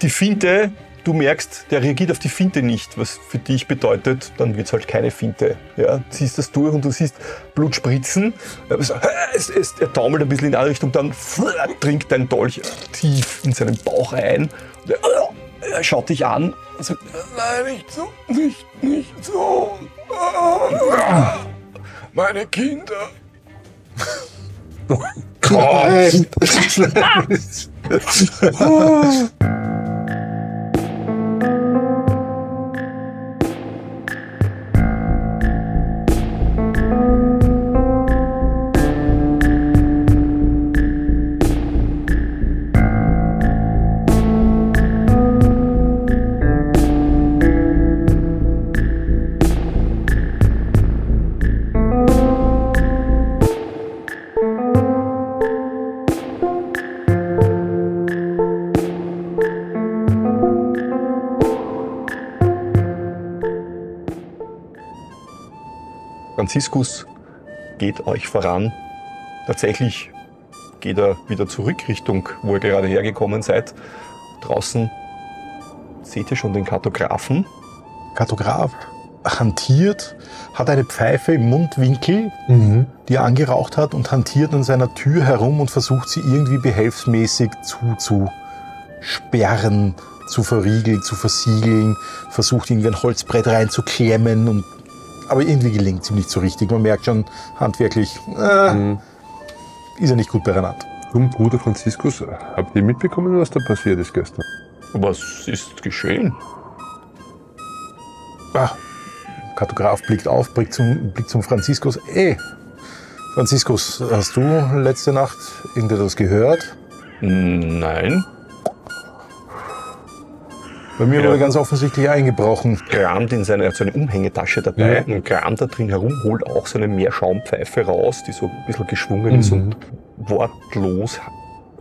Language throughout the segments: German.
Die Finte, du merkst, der reagiert auf die Finte nicht, was für dich bedeutet, dann wird es halt keine Finte. Ja, ziehst das durch und du siehst Blut spritzen. Es, es, er taumelt ein bisschen in eine Richtung, dann dringt dein Dolch tief in seinen Bauch ein. Er schaut dich an und sagt, nein, nicht so, nicht, nicht so. Meine Kinder. Gott. Franziskus geht euch voran. Tatsächlich geht er wieder zurück Richtung, wo ihr gerade hergekommen seid. Draußen seht ihr schon den Kartografen. Kartograf hantiert, hat eine Pfeife im Mundwinkel, Mhm. die er angeraucht hat und hantiert an seiner Tür herum und versucht sie irgendwie behelfsmäßig zuzusperren, zu verriegeln, zu versiegeln, versucht irgendwie ein Holzbrett reinzuklemmen und aber irgendwie gelingt es ihm nicht so richtig. Man merkt schon handwerklich, äh, Mhm. ist er nicht gut beieinander. Und Bruder Franziskus, habt ihr mitbekommen, was da passiert ist gestern? Was ist geschehen? Ah, Kartograf blickt auf, blickt zum, blickt zum Franziskus. Ey, Franziskus, hast du letzte Nacht irgendetwas gehört? Nein. Bei mir Ja. wurde ganz offensichtlich eingebrochen. Kramt in seine, er hat so eine Umhängetasche dabei Ja. und kramt da drin herum, holt auch so eine Meerschaumpfeife raus, die so ein bisschen geschwungen ist Mhm. und wortlos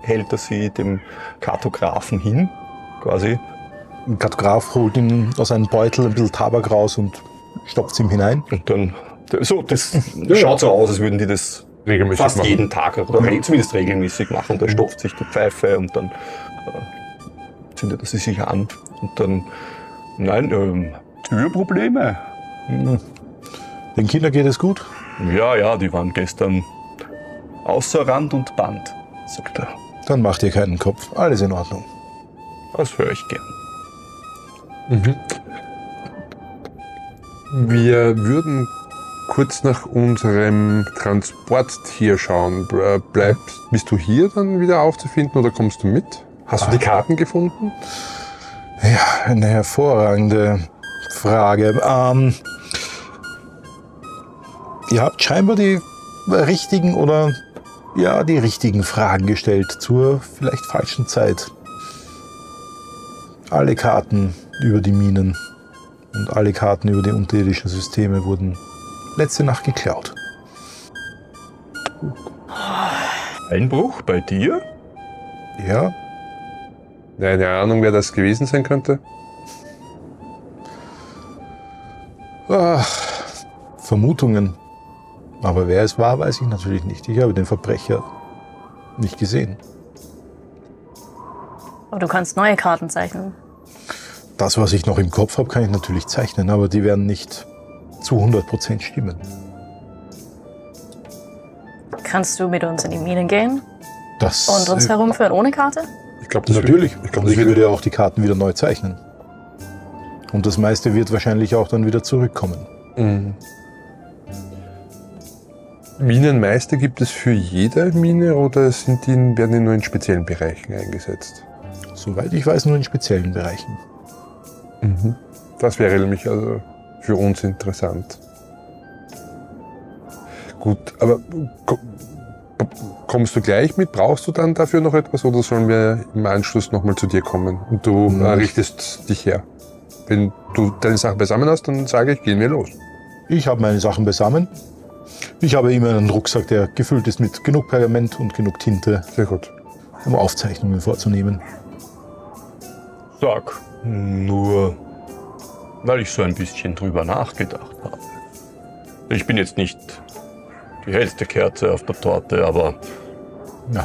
hält er sie dem Kartografen hin, quasi. Ein Kartograf holt ihn aus einem Beutel ein bisschen Tabak raus und stopft es ihm hinein. Und dann, so, das schaut so aus, als würden die das Regelmäßig fast machen. jeden Tag oder re- zumindest regelmäßig machen. Und er stopft sich die Pfeife und dann äh, zündet er sie sich an. Und dann, nein, ähm, Türprobleme. Hm. Den Kindern geht es gut. Ja, ja, die waren gestern außer Rand und Band, sagt er. Dann macht ihr keinen Kopf. Alles in Ordnung. Das höre ich gern. Mhm. Wir würden kurz nach unserem Transporttier schauen. Ble- Bleibst, bist du hier dann wieder aufzufinden oder kommst du mit? Hast du die Karten gefunden? Ja, eine hervorragende Frage. Ähm, ihr habt scheinbar die richtigen oder ja, die richtigen Fragen gestellt zur vielleicht falschen Zeit. Alle Karten über die Minen und alle Karten über die unterirdischen Systeme wurden letzte Nacht geklaut. Einbruch bei dir? Ja, Eine Ahnung, wer das gewesen sein könnte? ah, Vermutungen. Aber wer es war, weiß ich natürlich nicht. Ich habe den Verbrecher nicht gesehen. Aber du kannst neue Karten zeichnen. Das, was ich noch im Kopf habe, kann ich natürlich zeichnen, aber die werden nicht zu 100% stimmen. Kannst du mit uns in die Minen gehen Das und uns äh, herumführen ohne Karte? Ich glaube, natürlich. Ich glaube, ich würde ja auch die Karten wieder neu zeichnen. Und das meiste wird wahrscheinlich auch dann wieder zurückkommen. Mhm. Minenmeister gibt es für jede Mine oder sind die, werden die nur in speziellen Bereichen eingesetzt? Soweit ich weiß, nur in speziellen Bereichen. Mhm. Das wäre nämlich also für uns interessant. Gut, aber kommst du gleich mit? Brauchst du dann dafür noch etwas oder sollen wir im Anschluss nochmal zu dir kommen und du Hm. äh, richtest dich her? Wenn du deine Sachen beisammen hast, dann sage ich, gehen wir los. Ich habe meine Sachen beisammen. Ich habe immer einen Rucksack, der gefüllt ist mit genug Pergament und genug Tinte, Sehr gut. um Aufzeichnungen vorzunehmen. Sag, nur weil ich so ein bisschen drüber nachgedacht habe. Ich bin jetzt nicht die hellste Kerze auf der Torte, aber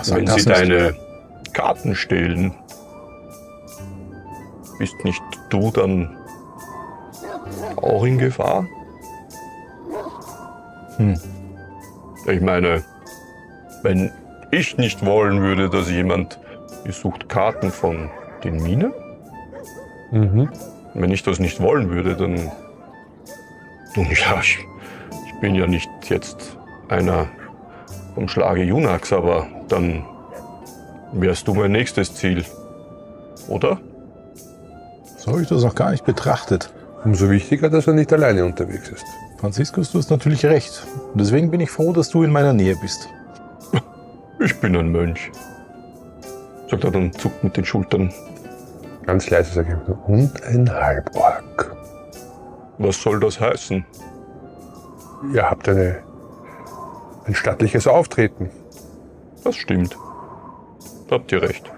sag wenn Sie deine Karten stehlen, bist nicht du dann auch in Gefahr? Hm. Ich meine, wenn ich nicht wollen würde, dass jemand ihr sucht Karten von den Minen, Mhm. wenn ich das nicht wollen würde, dann. Nun ja, ich, ich bin ja nicht jetzt einer vom Schlage Junax, aber dann wärst du mein nächstes Ziel. Oder? So habe ich das noch gar nicht betrachtet. Umso wichtiger, dass er nicht alleine unterwegs ist. Franziskus, du hast natürlich recht. Und deswegen bin ich froh, dass du in meiner Nähe bist. Ich bin ein Mönch. Sagt er dann, zuckt mit den Schultern. Ganz leise sage ich nur, und ein Halborg. Was soll das heißen? Ihr habt eine, ein stattliches Auftreten. Das stimmt. Habt ihr recht,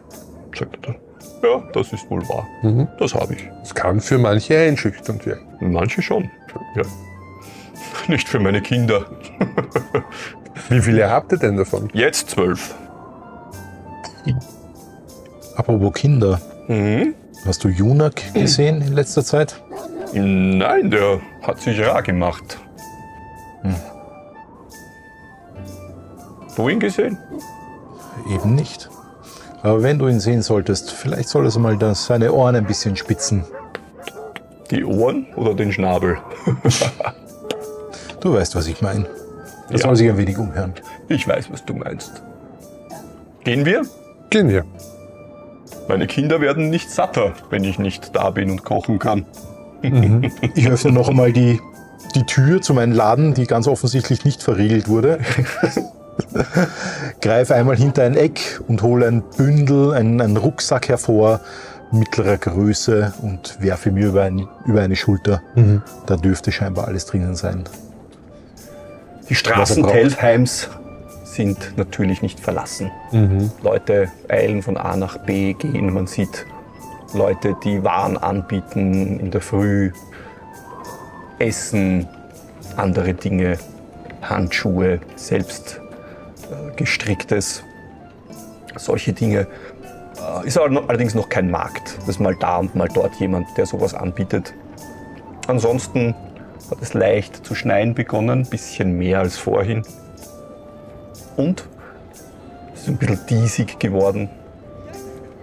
sagt er dann. Ja, das ist wohl wahr. Mhm. Das habe ich. Es kann für manche einschüchternd wirken. Manche schon. Ja. Nicht für meine Kinder. Wie viele habt ihr denn davon? Jetzt zwölf. Apropos Kinder, Mhm. hast du Junak gesehen in letzter Zeit? Nein, der hat sich rar gemacht. Hm. Du ihn gesehen? Eben nicht. Aber wenn du ihn sehen solltest, vielleicht solltest du mal das, seine Ohren ein bisschen spitzen. Die Ohren oder den Schnabel? Du weißt, was ich meine. Er Ja. soll sich ein wenig umhören. Ich weiß, was du meinst. Gehen wir? Gehen wir. Meine Kinder werden nicht satter, wenn ich nicht da bin und kochen kann. Ich öffne noch einmal die, die Tür zu meinem Laden, die ganz offensichtlich nicht verriegelt wurde. Greife einmal hinter ein Eck und hole ein Bündel, einen, einen Rucksack hervor, mittlerer Größe und werfe mir über, ein, über eine Schulter. Da dürfte scheinbar alles drinnen sein. Die Straßen. Telheims sind natürlich nicht verlassen. Leute eilen von A nach B, gehen. Man sieht Leute, die Waren anbieten in der Früh, Essen, andere Dinge, Handschuhe, selbst äh, gestricktes, solche Dinge. Äh, ist allerdings noch kein Markt. Das ist mal da und mal dort jemand, der sowas anbietet. Ansonsten hat es leicht zu schneien begonnen, ein bisschen mehr als vorhin. Und es ist ein bisschen diesig geworden,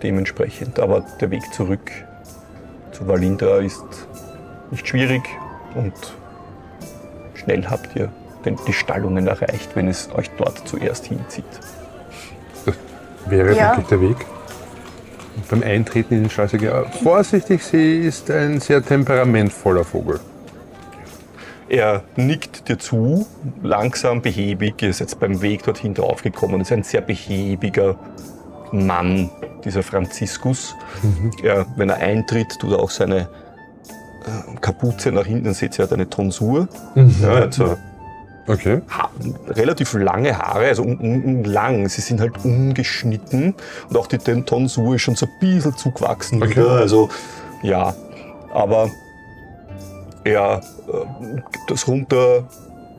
dementsprechend. Aber der Weg zurück zu Valindra ist nicht schwierig und schnell habt ihr die Stallungen erreicht, wenn es euch dort zuerst hinzieht. Wäre Ja. wirklich der Weg. Und beim Eintreten in den Stall sage ich, ja, vorsichtig, sie ist ein sehr temperamentvoller Vogel. Er nickt dir zu, langsam, behäbig. Ihr ist jetzt beim Weg dorthin draufgekommen. Ist ein sehr behäbiger Mann, dieser Franziskus. Er, wenn er eintritt, tut er auch seine äh, Kapuze nach hinten. Dann seht ihr, er hat eine Tonsur. Ja, er hat so Okay. ha relativ lange Haare, also un un lang. Sie sind halt ungeschnitten. Und auch die Tonsur ist schon so ein bisschen zugewachsen Okay. wieder. Also, ja. Aber er äh, gibt das runter,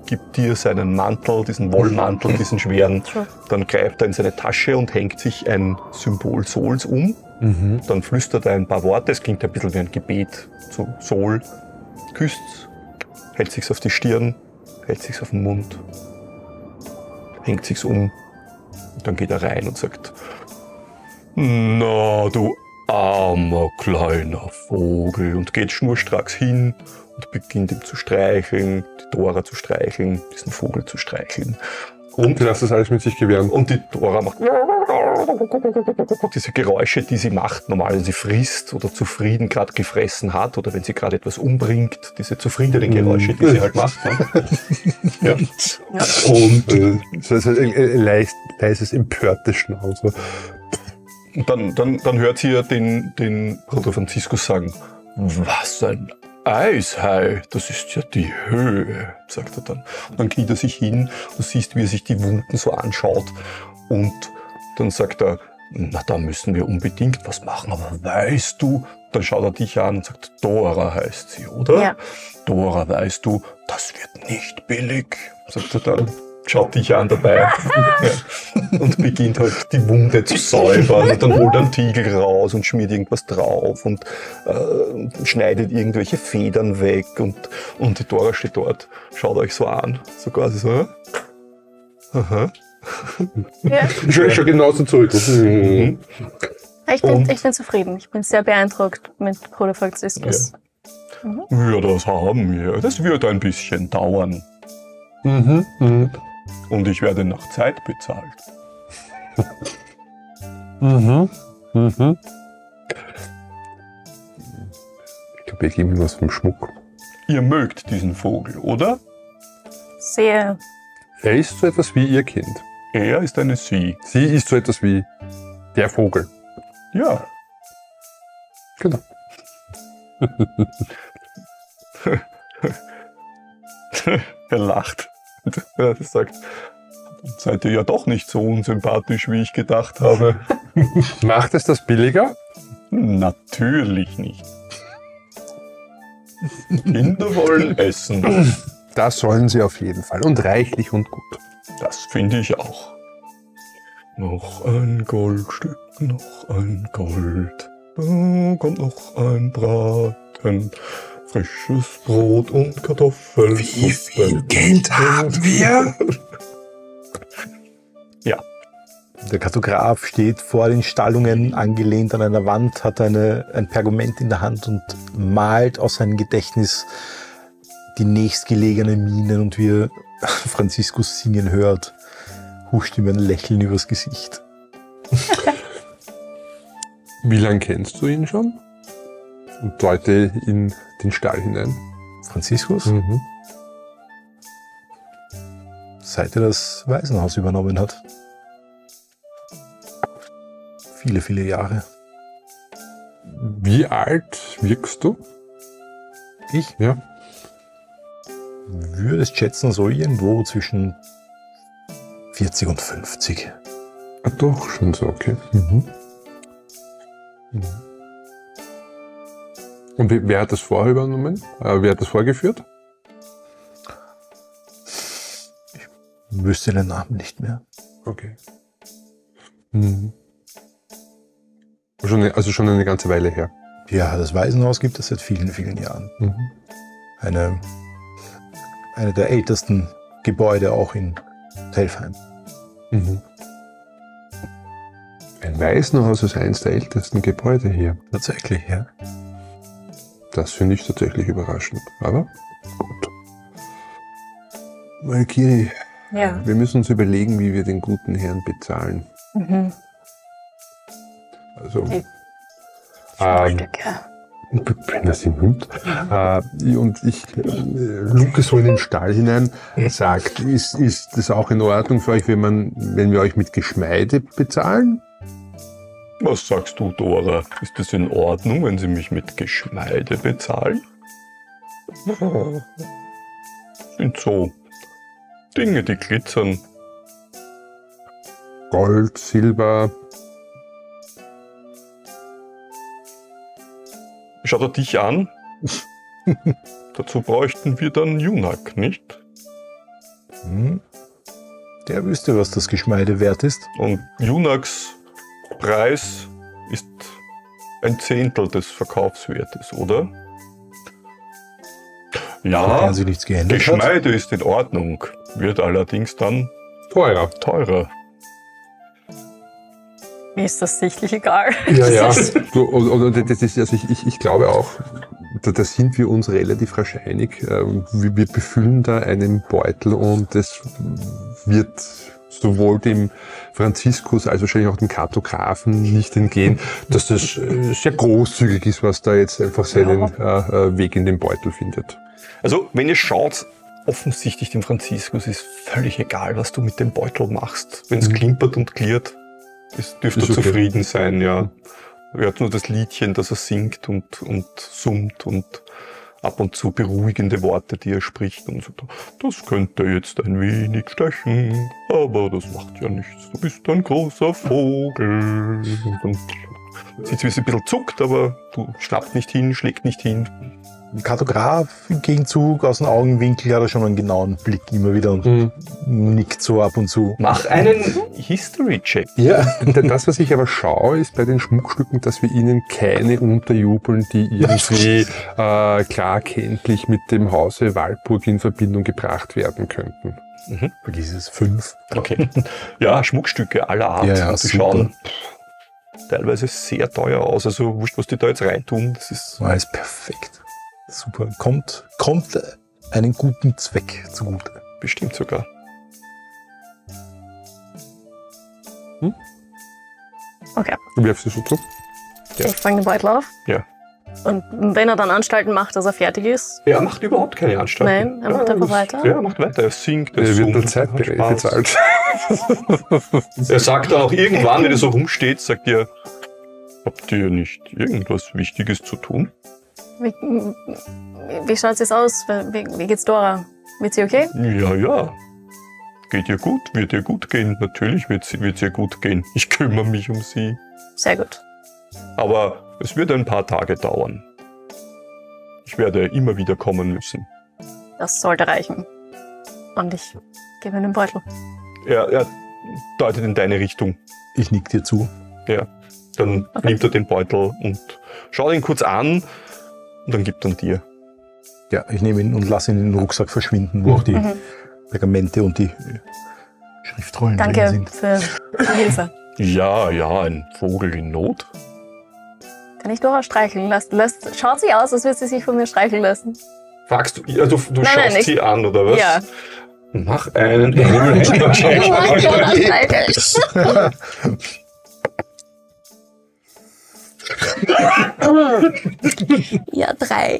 gibt dir seinen Mantel, diesen Wollmantel, diesen schweren. Dann greift er in seine Tasche und hängt sich ein Symbol Sols um. Mhm. Dann flüstert er ein paar Worte. Es klingt ein bisschen wie ein Gebet zu Sol. Küsst, hält sich's auf die Stirn, hält sich's auf den Mund, hängt sich's um. Und dann geht er rein und sagt: Na, du armer kleiner Vogel. Und geht schnurstracks hin und beginnt ihm zu streicheln, die Dora zu streicheln, diesen Vogel zu streicheln. Und du lässt das alles mit sich gewähren. Und die Dora macht diese Geräusche, die sie macht, normal, wenn sie frisst oder zufrieden gerade gefressen hat oder wenn sie gerade etwas umbringt, diese zufriedenen Geräusche, die sie halt macht. Ne? ja. Und äh, so ein, ein leises, empörtes Schnauze. Und dann, dann, dann hört sie ja den, den Bruder Franziskus sagen, was ein Eishai, das ist ja die Höhe, sagt er dann. Und dann kniet er sich hin, du siehst, wie er sich die Wunden so anschaut und dann sagt er, na, da müssen wir unbedingt was machen, aber weißt du, dann schaut er dich an und sagt, Dora heißt sie, oder? Ja. Dora, weißt du, das wird nicht billig, sagt er dann. Schaut dich an dabei ja. und beginnt halt die Wunde zu säubern und dann holt er einen Tiegel raus und schmiert irgendwas drauf und äh, schneidet irgendwelche Federn weg und, und die Dora steht dort, schaut euch so an, so quasi so, ja? aha. Ja. Ich schaue schon genauso zurück. Mhm. Ich bin, Und? ich bin zufrieden. Ich bin sehr beeindruckt mit Bruder Franziskus. Ja, das haben wir. Das wird ein bisschen dauern. Mhm. Mhm. Und ich werde nach Zeit bezahlt. Mhm. Mhm. Ich glaube, wir geben ihm was vom Schmuck. Ihr mögt diesen Vogel, oder? Sehr. Er ist so etwas wie ihr Kind. Er ist eine Sie. Sie ist so etwas wie der Vogel. Ja. Genau. er lacht. Er sagt, seid ihr ja doch nicht so unsympathisch, wie ich gedacht habe. Macht es das billiger? Natürlich nicht. Kinder wollen essen. Das sollen sie auf jeden Fall. Und reichlich und gut. Das finde ich auch. Noch ein Goldstück, noch ein Gold. Da kommt noch ein Braten. Frisches Brot und Kartoffeln. Geld haben wir? Ja, Der Kartograf steht vor den Stallungen, angelehnt an einer Wand, hat eine, ein Pergament in der Hand und malt aus seinem Gedächtnis die nächstgelegenen Minen und wie er Franziskus singen hört, huscht ihm ein Lächeln übers Gesicht. Wie lange kennst du ihn schon? Und Leute in den Stall hinein. Franziskus, Mhm. seit er das Waisenhaus übernommen hat. Viele, viele Jahre. Wie alt wirkst du? Ich Ja. würde es schätzen, so irgendwo zwischen 40 und 50. Ah, doch, schon so, okay. Mhm. Und wer, hat das vorher übernommen? Äh, wer hat das vorgeführt? Wüsste den Namen nicht mehr. Okay. Mhm. Schon, also schon eine ganze Weile her. Ja, das Waisenhaus gibt es seit vielen, vielen Jahren. Mhm. Eine, eine der ältesten Gebäude auch in Telfheim. Mhm. Ein Waisenhaus ist eines der ältesten Gebäude hier. Tatsächlich, ja. Das finde ich tatsächlich überraschend. Aber gut. Valkyrie, Ja. wir müssen uns überlegen, wie wir den guten Herrn bezahlen. Mhm. Also, Okay. ähm, Stücke. wenn er sie nimmt. Äh, und ich, äh, Luke so in den Stall hinein, sagt, ist, ist das auch in Ordnung für euch, wenn, man, wenn wir euch mit Geschmeide bezahlen? Was sagst du, Dora? Ist es in Ordnung, wenn Sie mich mit Geschmeide bezahlen? Sind so Dinge, die glitzern. Gold, Silber, Schaut er dich an? Dazu bräuchten wir dann Junak, nicht? Hm. Der wüsste, was das Geschmeide wert ist. Und Junaks Preis ist ein Zehntel des Verkaufswertes, oder? Ja, sich nichts geändert hat. Geschmeide ist in Ordnung, wird allerdings dann teurer. teurer. Mir ist das sichtlich egal. Ja, ja. So, und, und das ist, also ich, ich, ich glaube auch, da, da sind wir uns relativ rasch einig. Ähm, wir, wir befüllen da einen Beutel und es wird sowohl dem Franziskus als wahrscheinlich auch dem Kartografen nicht entgehen, dass das äh, sehr großzügig ist, was da jetzt einfach seinen äh, äh, Weg in den Beutel findet. Also, wenn ihr schaut, offensichtlich dem Franziskus ist völlig egal, was du mit dem Beutel machst. Wenn es Mhm. klimpert und klirrt, ist, Ist er okay. zufrieden sein, ja. Er hört nur das Liedchen, das er singt und, und summt und ab und zu beruhigende Worte, die er spricht und sagt, das könnte jetzt ein wenig stechen, aber das macht ja nichts. Du bist ein großer Vogel. Und sieht sie, wie sie ein bisschen zuckt, aber du schnappt nicht hin, schlägt nicht hin. Kartograf im Gegenzug aus dem Augenwinkel hat er schon einen genauen Blick immer wieder und Mhm. nickt so ab und zu. Mach einen History-Check. Ja, das, was ich aber schaue, ist bei den Schmuckstücken, dass wir ihnen keine unterjubeln, die irgendwie äh, klar kenntlich mit dem Hause Walpurg in Verbindung gebracht werden könnten. Vergiss es, fünf. Okay. Ja, Schmuckstücke aller Art. Ja, ja, super. schauen teilweise sehr teuer aus. Also wurscht, was die da jetzt reintun. Das ist alles perfekt. Super. Kommt, kommt einen guten Zweck zugute. bestimmt sogar. Okay, Du wirfst es so zu? Ja. ich fange den Beutel auf. Ja. Und wenn er dann Anstalten macht, dass er fertig ist, Er macht überhaupt keine Anstalten. Nein, er macht einfach das- weiter? Ja, er macht weiter. Er singt, er Er wird nur Zeit bezahlt. Er sagt dann auch irgendwann, wenn er so rumsteht, sagt er, habt ihr nicht irgendwas Wichtiges zu tun? Wie, wie schaut es jetzt aus? Wie, wie geht's Dora? Wird sie okay? Ja, ja. Geht ihr gut? Wird ihr gut gehen? Natürlich wird sie, wird ihr gut gehen. Ich kümmere mich um sie. Sehr gut. Aber es wird ein paar Tage dauern. Ich werde immer wieder kommen müssen. Das sollte reichen. Und ich gebe ihm den Beutel. Er, er deutet in deine Richtung. Ich nick dir zu. Dann Okay. nimmt er den Beutel und schaut ihn kurz an und dann gibt er ihn dir. Ja, ich nehme ihn und lasse ihn in den Rucksack verschwinden, wo auch die Mhm. Pergamente und die Schriftrollen drin Danke sind. für die Hilfe. Ja, ja, ein Vogel in Not. Kann ich Dora streicheln lassen? Lässt, schaut sie aus, als würde sie sich von mir streicheln lassen. Fragst du, also du Nein, schaust nein, ich- sie an, oder was? Ja. Mach einen Ich mag Check. Ja, drei.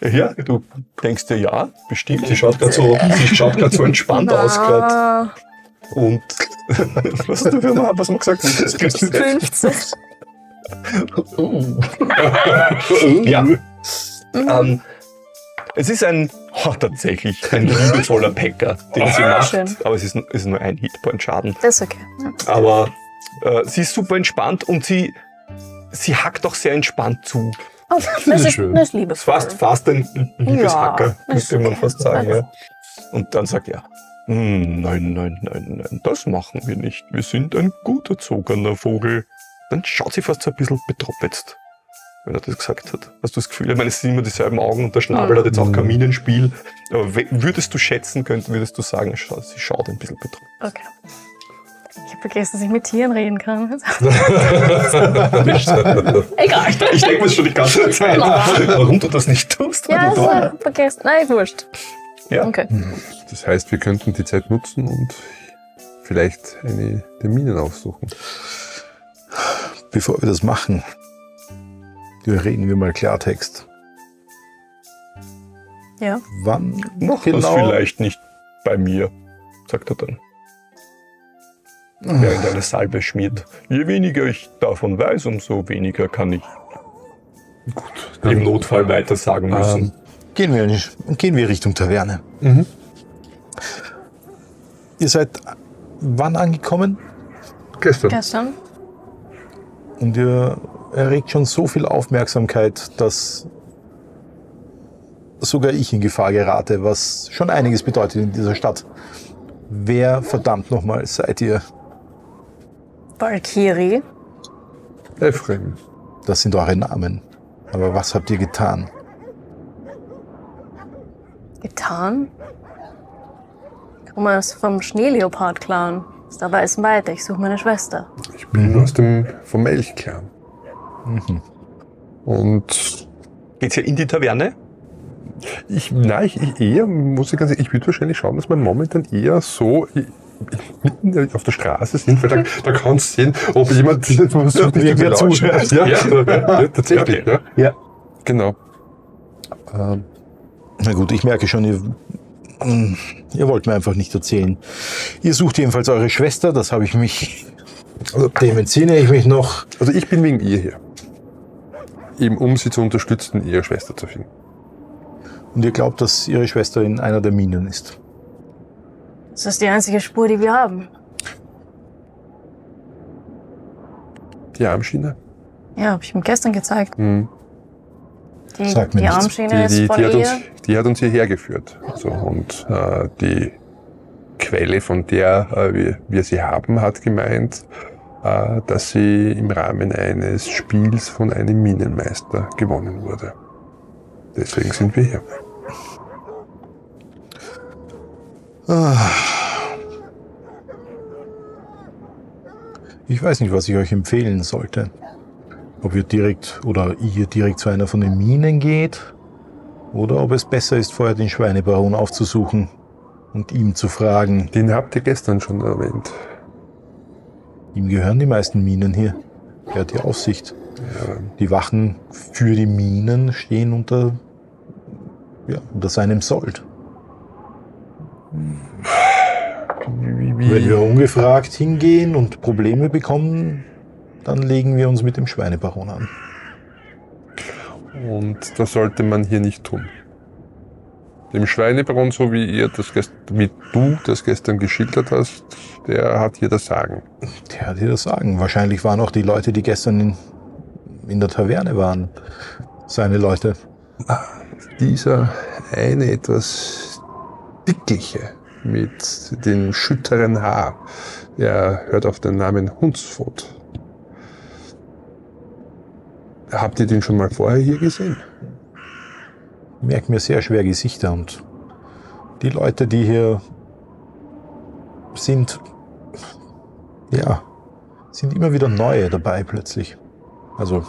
Ja, du denkst dir, ja, bestimmt. Sie schaut gerade so, sie schaut gerade so entspannt aus gerade. Und was hast du für mal, was wir gesagt? 15. ja. Ähm, es ist ein, oh, tatsächlich, ein liebevoller Packer, den sie macht. Schön. Aber es ist, ist nur ein Hitpoint Schaden. Das ist okay. Ja. Aber äh, sie ist super entspannt und sie, sie hackt auch sehr entspannt zu. Oh, das, ist, schön. das ist liebevoll. fast, fast ein Liebeshacker, Ja, könnte man fast sagen. Ja. Und dann sagt er, "Hm, nein, nein, nein, nein, das machen wir nicht. Wir sind ein gut erzogener Vogel. Dann schaut sie fast so ein bisschen betroppet, wenn er das gesagt hat. Hast du das Gefühl? Ich meine, es sind immer dieselben Augen und der Schnabel Mhm. hat jetzt auch Kaminenspiel. Aber würdest du schätzen können, würdest du sagen, sie schaut ein bisschen betroppet. Okay. Ich habe vergessen, dass ich mit Tieren reden kann. Egal. Ich denke mir schon die ganze Zeit, warum du das nicht tust. Ja, also, vergessen. Nein, wurscht. ja. Okay. Das heißt, wir könnten die Zeit nutzen und vielleicht eine der Minen aufsuchen. Bevor wir das machen, reden wir mal Klartext. Ja. Wann Mach genau? das vielleicht nicht bei mir, sagt er dann. Während er eine Salbe schmiert. Je weniger ich davon weiß, umso weniger kann ich im Notfall weiter sagen müssen. Ähm, gehen, wir, nicht- gehen wir Richtung Taverne. Mhm. Ihr seid wann angekommen? Gestern. Gestern? Und ihr erregt schon so viel Aufmerksamkeit, dass sogar ich in Gefahr gerate, was schon einiges bedeutet in dieser Stadt. Wer verdammt nochmal seid ihr? Valkyrie. Ephraim. Das sind eure Namen. Aber was habt ihr getan? Getan? Ich komme aus vom Schneeleopard-Clan. Ist aber ist weiter. Ich suche meine Schwester. Ich bin aus dem vom Elchclan. Und Geht's hier in die Taverne? ich, nein, ich, ich eher, muss ich ganz ehrlich, ich würde wahrscheinlich schauen, dass wir momentan eher so mitten auf der Straße sind, weil da, da kannst du sehen, ob jemand versucht, dich zu zuhört. Ja, ja, ja, tatsächlich. Ja. Ja. Genau. Ähm, Na gut, ich merke schon, ihr, ihr wollt mir einfach nicht erzählen. Ihr sucht jedenfalls eure Schwester, das habe ich mich. Also dem entsinne ich mich noch. also ich bin wegen ihr hier. Eben um sie zu unterstützen, ihre Schwester zu finden. Und ihr glaubt, dass ihre Schwester in einer der Minen ist. Das ist die einzige Spur, die wir haben. Die Armschiene. Ja, habe ich ihm gestern gezeigt. Hm. Die, Sagt mir die nichts. Armschiene Die, ist die, von die, hat uns, die hat uns hierher geführt. Also, und äh, die Quelle, von der äh, wir, wir sie haben, hat gemeint, äh, dass sie im Rahmen eines Spiels von einem Minenmeister gewonnen wurde. Deswegen sind wir hier. Ich weiß nicht, was ich euch empfehlen sollte. Ob ihr direkt oder ihr direkt zu einer von den Minen geht oder ob es besser ist, vorher den Schweinebaron aufzusuchen und ihm zu fragen. Den habt ihr gestern schon erwähnt. Ihm gehören die meisten Minen hier. Er hat die Aufsicht. Die Wachen für die Minen stehen unter, ja, unter seinem Sold. Wenn wir ungefragt hingehen und Probleme bekommen, dann legen wir uns mit dem Schweinebaron an. und das sollte man hier nicht tun. Dem Schweinebaron, so wie ihr das gest- wie du das gestern geschildert hast, der hat hier das Sagen. Der hat dir das sagen. Wahrscheinlich waren auch die Leute, die gestern in, in der Taverne waren, seine Leute. Dieser eine etwas dickliche mit dem schütteren Haar, der hört auf den Namen Hunsfot. Habt ihr den schon mal vorher hier gesehen? Merkt mir sehr schwer Gesichter und die Leute, die hier sind, ja, sind immer wieder neue dabei plötzlich. Also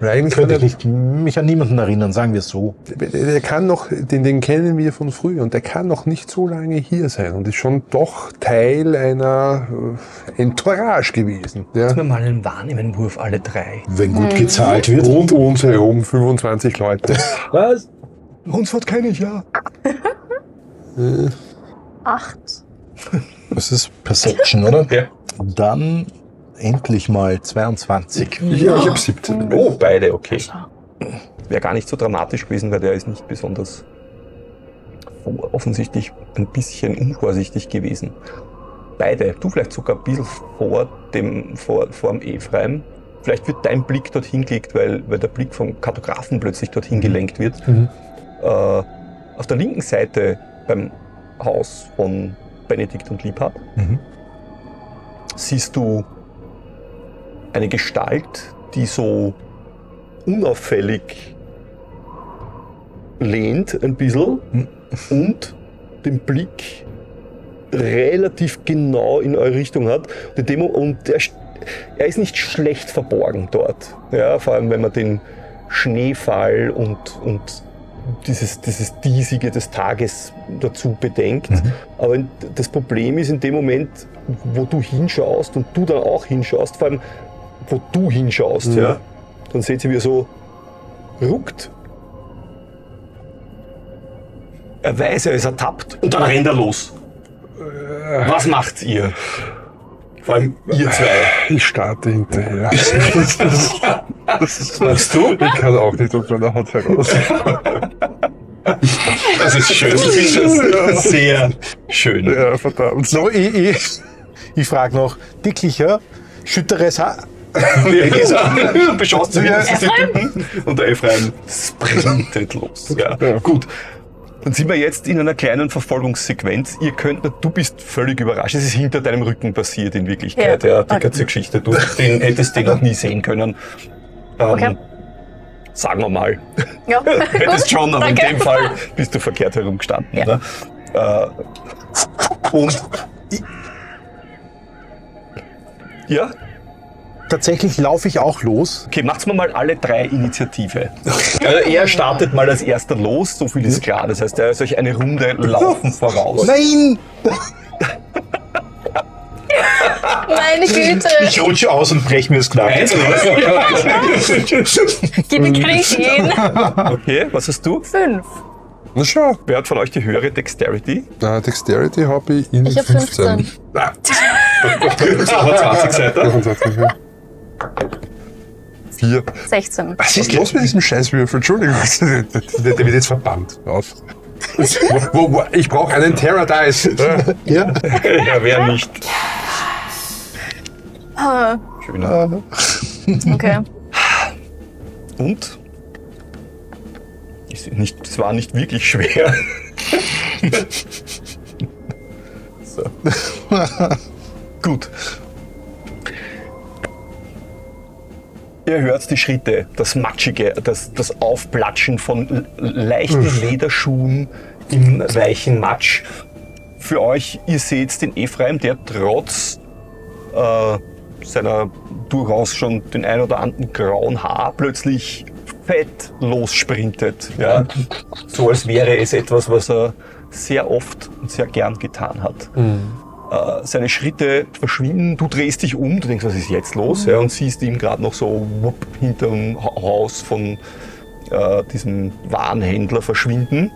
Eigentlich könnte ich nicht, mich an niemanden erinnern, sagen wir es so. Der der kann noch, den, den kennen wir von früher und der kann noch nicht so lange hier sein und ist schon doch Teil einer äh, Entourage gewesen. Ja. Machen wir mal einen Wahrnehmenwurf, alle drei. Wenn gut gezahlt wird. Und uns herum 25 Leute. Was? Hunsfort kenne ich ja. Acht. Das ist Perception, oder? Ja. Dann endlich mal 22. Ja, ich habe 17. Oh, beide, okay. Wäre gar nicht so dramatisch gewesen, weil der ist nicht besonders offensichtlich ein bisschen unvorsichtig gewesen. Beide, du vielleicht sogar ein bisschen vor dem, vor, vor dem Ephraim. Vielleicht wird dein Blick dorthin gelegt, weil, weil der Blick vom Kartografen plötzlich dorthin gelenkt wird. Äh, auf der linken Seite beim Haus von Benedikt und Liebhard Mhm. siehst du eine Gestalt, die so unauffällig lehnt ein bisschen Hm. und den Blick relativ genau in eure Richtung hat. Und, in dem, Mo- und er, st- er ist nicht schlecht verborgen dort. Ja, vor allem, wenn man den Schneefall und, und dieses, dieses Diesige des Tages dazu bedenkt. Aber das Problem ist in dem Moment, wo du hinschaust und du dann auch hinschaust, vor allem, wo du hinschaust, Mhm. ja, dann seht ihr, wie er so ruckt. Er weiß, er ist ertappt und dann rennt er los. Was macht ihr? Vor allem ihr zwei. Ich starte hinterher. Was machst du? Ich kann auch nicht aus meiner Haut heraus. Das ist schön. Ich finde das sehr schön. Ja, verdammt. So, ich, ich, ich frage noch, dicklicher, schütteres Haar. Du beschaust sie und der Ephraim sprintet los. Ja. Ja. Gut. Dann sind wir jetzt in einer kleinen Verfolgungssequenz. Ihr könnt, du bist völlig überrascht. Es ist hinter deinem Rücken passiert in Wirklichkeit. Ja. Ja, die Okay. ganze Geschichte. Du den, hättest den noch nie sehen können. Ähm, Okay. Sagen wir mal. Ja, Hättest schon, aber danke. in dem Fall bist du verkehrt herumgestanden. Ja. Ne? Äh, und ich, ja, Tatsächlich laufe ich auch los. Okay, macht's mir mal alle drei Initiative. Also er startet mal als erster los, so viel ist klar. Das heißt, er ist euch eine Runde laufen voraus. Nein! Meine Güte. Ich rutsche aus und breche mir das Knack. Eins oder was? Gib mir Krieg Okay, was hast du? Fünf. Na schau. Wer hat von euch die höhere Dexterity? Na, Dexterity habe ich in Ich hab 15. 15. Ah. Aber 20 seid ihr. 25, ja. Vier. 16. Was ist los mit diesem Scheißwürfel? Entschuldigung, der wird jetzt verbannt. Aus. Wo, wo, ich brauche einen Terror Dice. Ja. Ja, wer nicht. Ah, Schöner. Okay. Und? Ist nicht, es war nicht wirklich schwer. so. Gut. Ihr hört die Schritte, das Matschige, das, das Aufplatschen von leichten Lederschuhen im weichen Matsch. Für euch, ihr seht den Ephraim, der trotz äh, seiner durchaus schon den ein oder anderen grauen Haar plötzlich fett lossprintet. Ja? So als wäre es etwas, was er sehr oft und sehr gern getan hat. Äh, seine Schritte verschwinden, du drehst dich um, du denkst, was ist jetzt los? Ja, und siehst ihn gerade noch so wupp, hinterm Ha- Haus von äh, diesem Warenhändler verschwinden.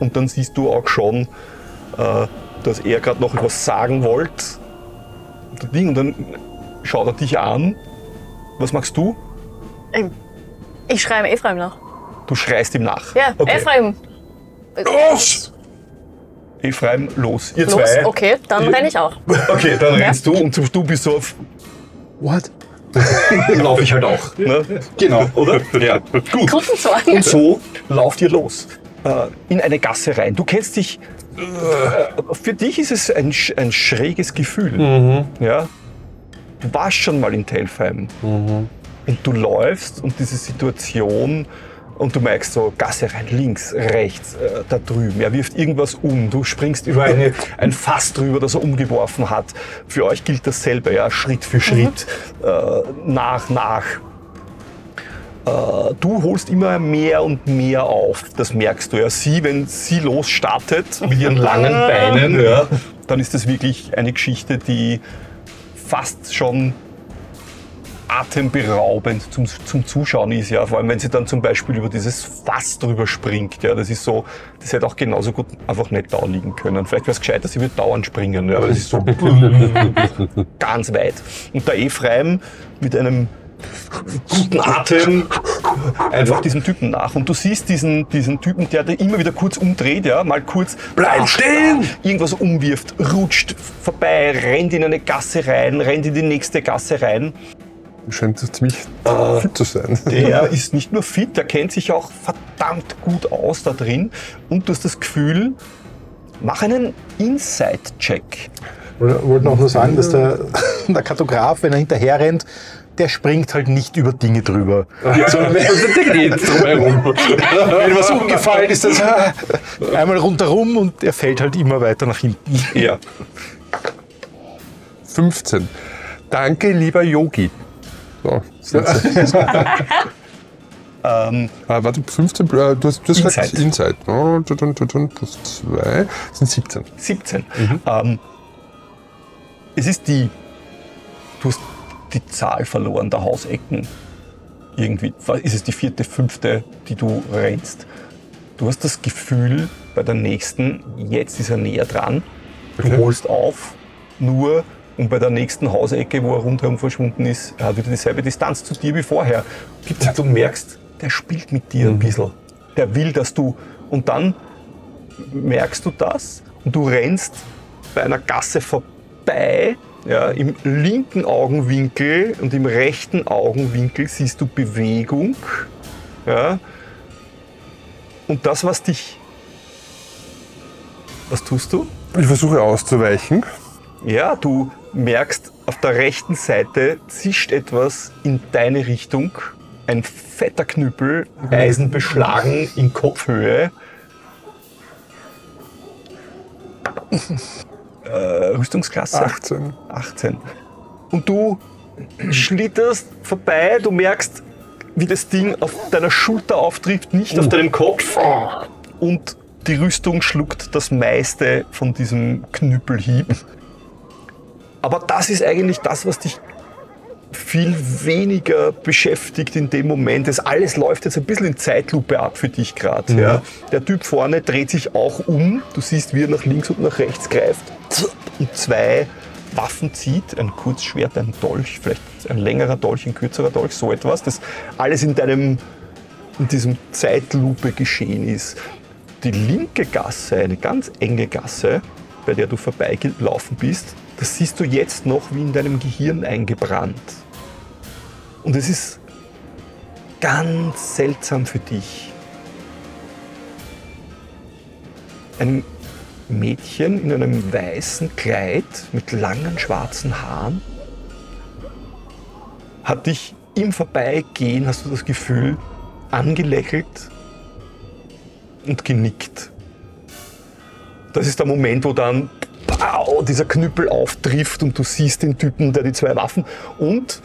Und dann siehst du auch schon, äh, dass er gerade noch etwas sagen wollte. Und dann schaut er dich an. Was machst du? Ich, ich schreibe Ephraim nach. Du schreist ihm nach. Ja, okay. Ephraim. Los! Ephraim, los. Ihr Los, zwei. okay, dann renne ich auch. Okay, dann rennst du und du bist so auf. What? Laufe ich halt auch. Ne? Genau, oder? Ja. Gut. Gruppenzwang. Und so lauft ihr los. Äh, in eine Gasse rein. Du kennst dich. Äh, für dich ist es ein, ein schräges Gefühl. Ja? Du warst schon mal in Telfheim. Und du läufst und diese Situation. Und du merkst so, Gasse rein, links, rechts, äh, da drüben. Er wirft irgendwas um. Du springst über eine, ein Fass drüber, das er umgeworfen hat. Für euch gilt dasselbe, ja, Schritt für Schritt, äh, nach, nach. Äh, du holst immer mehr und mehr auf. Das merkst du ja. Sie, wenn sie losstartet mit ihren langen Beinen, ja, dann ist das wirklich eine Geschichte, die fast schon atemberaubend zum, zum Zuschauen ist, ja. Vor allem, wenn sie dann zum Beispiel über dieses Fass drüber springt, ja. Das ist so, das hätte auch genauso gut einfach nicht da liegen können. Vielleicht wäre es gescheiter, sie würde dauernd springen, ja. Aber das ist so ganz weit. Und der Ephraim mit einem guten Atem einfach diesem Typen nach. Und du siehst diesen, diesen Typen, der immer wieder kurz umdreht, ja, mal kurz bleib stehen, irgendwas umwirft, rutscht vorbei, rennt in eine Gasse rein, rennt in die nächste Gasse rein. Scheint ziemlich fit zu sein. Der ist nicht nur fit, der kennt sich auch verdammt gut aus da drin. Und du hast das Gefühl, mach einen Inside-Check. Wir wollten auch nur sagen, dass der, der Kartograf, wenn er hinterher rennt, der springt halt nicht über Dinge drüber. Sondern wenn, wenn was umgefallen ist, das ah, einmal rundherum und er fällt halt immer weiter nach hinten. Ja. 15. Danke, lieber Yogi. So. Ähm, Ah, warte, 15, äh, du hast, du hast Inside. Inside. Oh, tun, tun, tun, tun, plus 2 sind 17. 17. Ähm, es ist die, du hast die Zahl verloren der Hausecken. Irgendwie ist es die vierte, fünfte, die du rennst. Du hast das Gefühl, bei der nächsten, jetzt ist er näher dran. Du Okay. holst auf, nur und bei der nächsten Hausecke, wo er rundherum verschwunden ist, er hat wieder dieselbe Distanz zu dir wie vorher. Du merkst, der spielt mit dir ein bisschen. Der will, dass du. Und dann merkst du das und du rennst bei einer Gasse vorbei. Ja, Im linken Augenwinkel und im rechten Augenwinkel siehst du Bewegung. Ja, und das, was dich. Was tust du? Ich versuche auszuweichen. Ja, du merkst, auf der rechten Seite zischt etwas in deine Richtung. Ein fetter Knüppel, eisenbeschlagen in Kopfhöhe. äh, Rüstungsklasse 18. 18. Und du schlitterst vorbei, du merkst, wie das Ding auf deiner Schulter auftrifft, nicht auf deinem Kopf. Und die Rüstung schluckt das meiste von diesem Knüppelhieb. Aber das ist eigentlich das, was dich viel weniger beschäftigt in dem Moment. Das alles läuft jetzt ein bisschen in Zeitlupe ab für dich gerade. Ja. Der Typ vorne dreht sich auch um. Du siehst, wie er nach links und nach rechts greift und zwei Waffen zieht. Ein Kurzschwert, ein Dolch, vielleicht ein längerer Dolch, ein kürzerer Dolch, so etwas. Das alles in deinem in diesem Zeitlupe geschehen ist. Die linke Gasse, eine ganz enge Gasse, bei der du vorbeigelaufen bist, das siehst du jetzt noch wie in deinem Gehirn eingebrannt. Und es ist ganz seltsam für dich. ein Mädchen in einem weißen Kleid mit langen schwarzen Haaren hat dich im Vorbeigehen, hast du das Gefühl, angelächelt und genickt. Das ist der Moment, wo dann pow, dieser Knüppel auftrifft und du siehst den Typen, der die zwei Waffen und